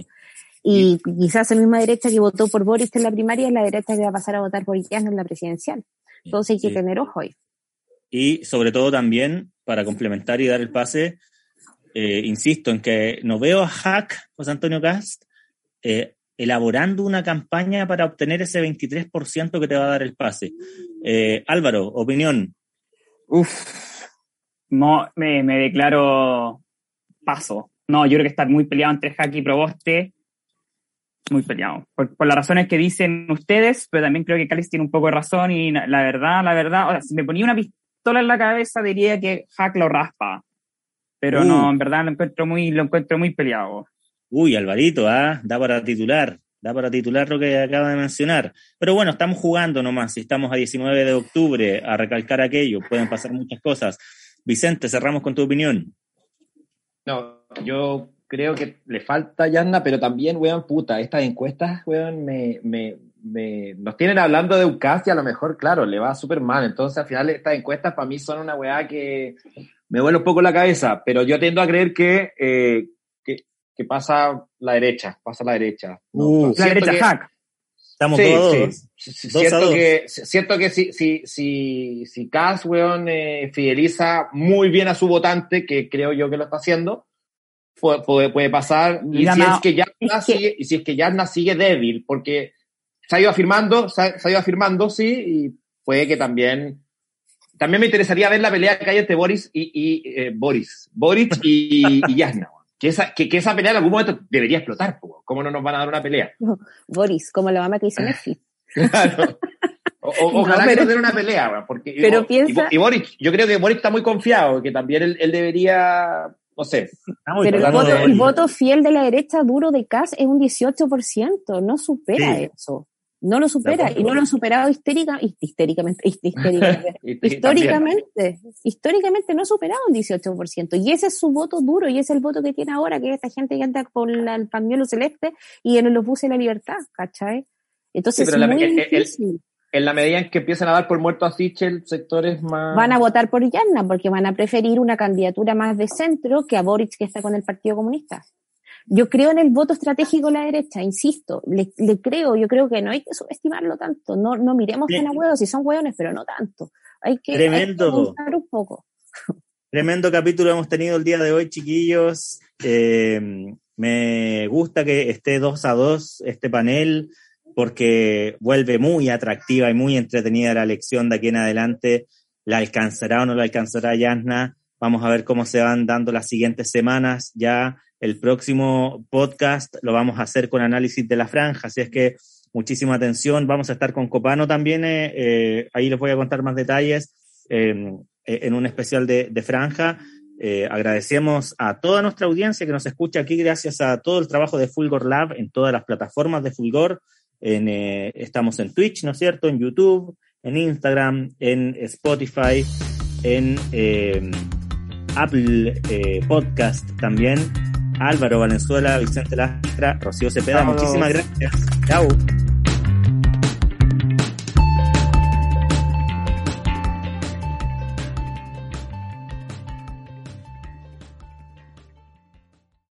Y quizás la misma derecha que votó por Boris en la primaria es la derecha que va a pasar a votar por Iquiano en la presidencial. Entonces hay que tener ojo ahí. Y sobre todo también, para complementar y dar el pase, eh, insisto en que no veo a Hack, José Antonio Cast, eh, elaborando una campaña para obtener ese 23% que te va a dar el pase. Eh, Álvaro, opinión. Uf, no, me, me, declaro paso. No, yo creo que está muy peleado entre Hack y Proboste muy peleado. Por, las razones que dicen ustedes, pero también creo que Cáliz tiene un poco de razón y la verdad, la verdad, o sea, si me ponía una pistola en la cabeza diría que Hack lo raspa. Pero no, uh. en verdad lo encuentro muy, lo encuentro muy peleado. Uy, Alvarito, ¿ah? Da para titular. Da para titular lo que acaba de mencionar. Pero bueno, estamos jugando nomás. Si estamos a 19 de octubre a recalcar aquello, pueden pasar muchas cosas. Vicente, cerramos con tu opinión. No, yo creo que le falta Yanna, pero también, weón, puta, estas encuestas, weón, me, me, me, nos tienen hablando de y a lo mejor, claro, le va súper mal. Entonces, al final, estas encuestas para mí son una weá que me vuelve un poco la cabeza, pero yo tiendo a creer que, eh, que que pasa la derecha, pasa la derecha. Uh, la derecha hack. Estamos todos. siento, Que, siento que si, si, si, si Cass, weón, eh, fideliza muy bien a su votante, que creo yo que lo está haciendo, puede, puede, pasar. Y si, es que Yasna sigue, y si es que sigue débil, porque se ha ido afirmando, se ha, ido afirmando, sí, y puede que también. También me interesaría ver la pelea que hay entre Boris y, y eh, Boris, Boris y, y Yasna que esa, que, que, esa pelea en algún momento debería explotar. ¿Cómo no nos van a dar una pelea? Boris, como la mamá que dice Netflix. claro. ojalá que nos den una pelea, porque pero piensa... y, Boris, yo creo que Boris está muy confiado, que también él, él debería, no sé. Pero el voto, el voto, fiel de la derecha duro de Kass es un 18%, no supera eso. No lo supera y no lo ha superado histérica, histéricamente, histéricamente, históricamente, históricamente no ha superado un 18%. Y ese es su voto duro y ese es el voto que tiene ahora, que es esta gente que anda con el pañuelo celeste y en los buses de la libertad, ¿cachai? Entonces es muy difícil. En la medida en que empiezan a dar por muerto a Sichel, sectores más... Van a votar por Yanna porque van a preferir una candidatura más de centro que a Boric que está con el Partido Comunista. Yo creo en el voto estratégico de la derecha, insisto, le, creo, yo creo que no hay que subestimarlo tanto, no, no miremos tan a huevos, si son hueones, pero no tanto. Hay que, Tremendo. un poco. Tremendo capítulo hemos tenido el día de hoy, chiquillos. Eh, me gusta que esté dos a dos este panel porque vuelve muy atractiva y muy entretenida la elección de aquí en adelante. ¿La alcanzará o no la alcanzará Yasna? Vamos a ver cómo se van dando las siguientes semanas. Ya el próximo podcast lo vamos a hacer con análisis de la franja, así es que muchísima atención. Vamos a estar con Copano también, eh, eh, ahí les voy a contar más detalles em, eh, en un especial de, franja. agradecemos a toda nuestra audiencia que nos escucha aquí gracias a todo el trabajo de Fulgor Lab en todas las plataformas de Fulgor. En, estamos en Twitch, ¿no es cierto? En YouTube, en Instagram, en Spotify, en em, Apple Podcast también. Álvaro Valenzuela, Vicente Lastra, Rocío Cepeda. Muchísimas gracias. Chao.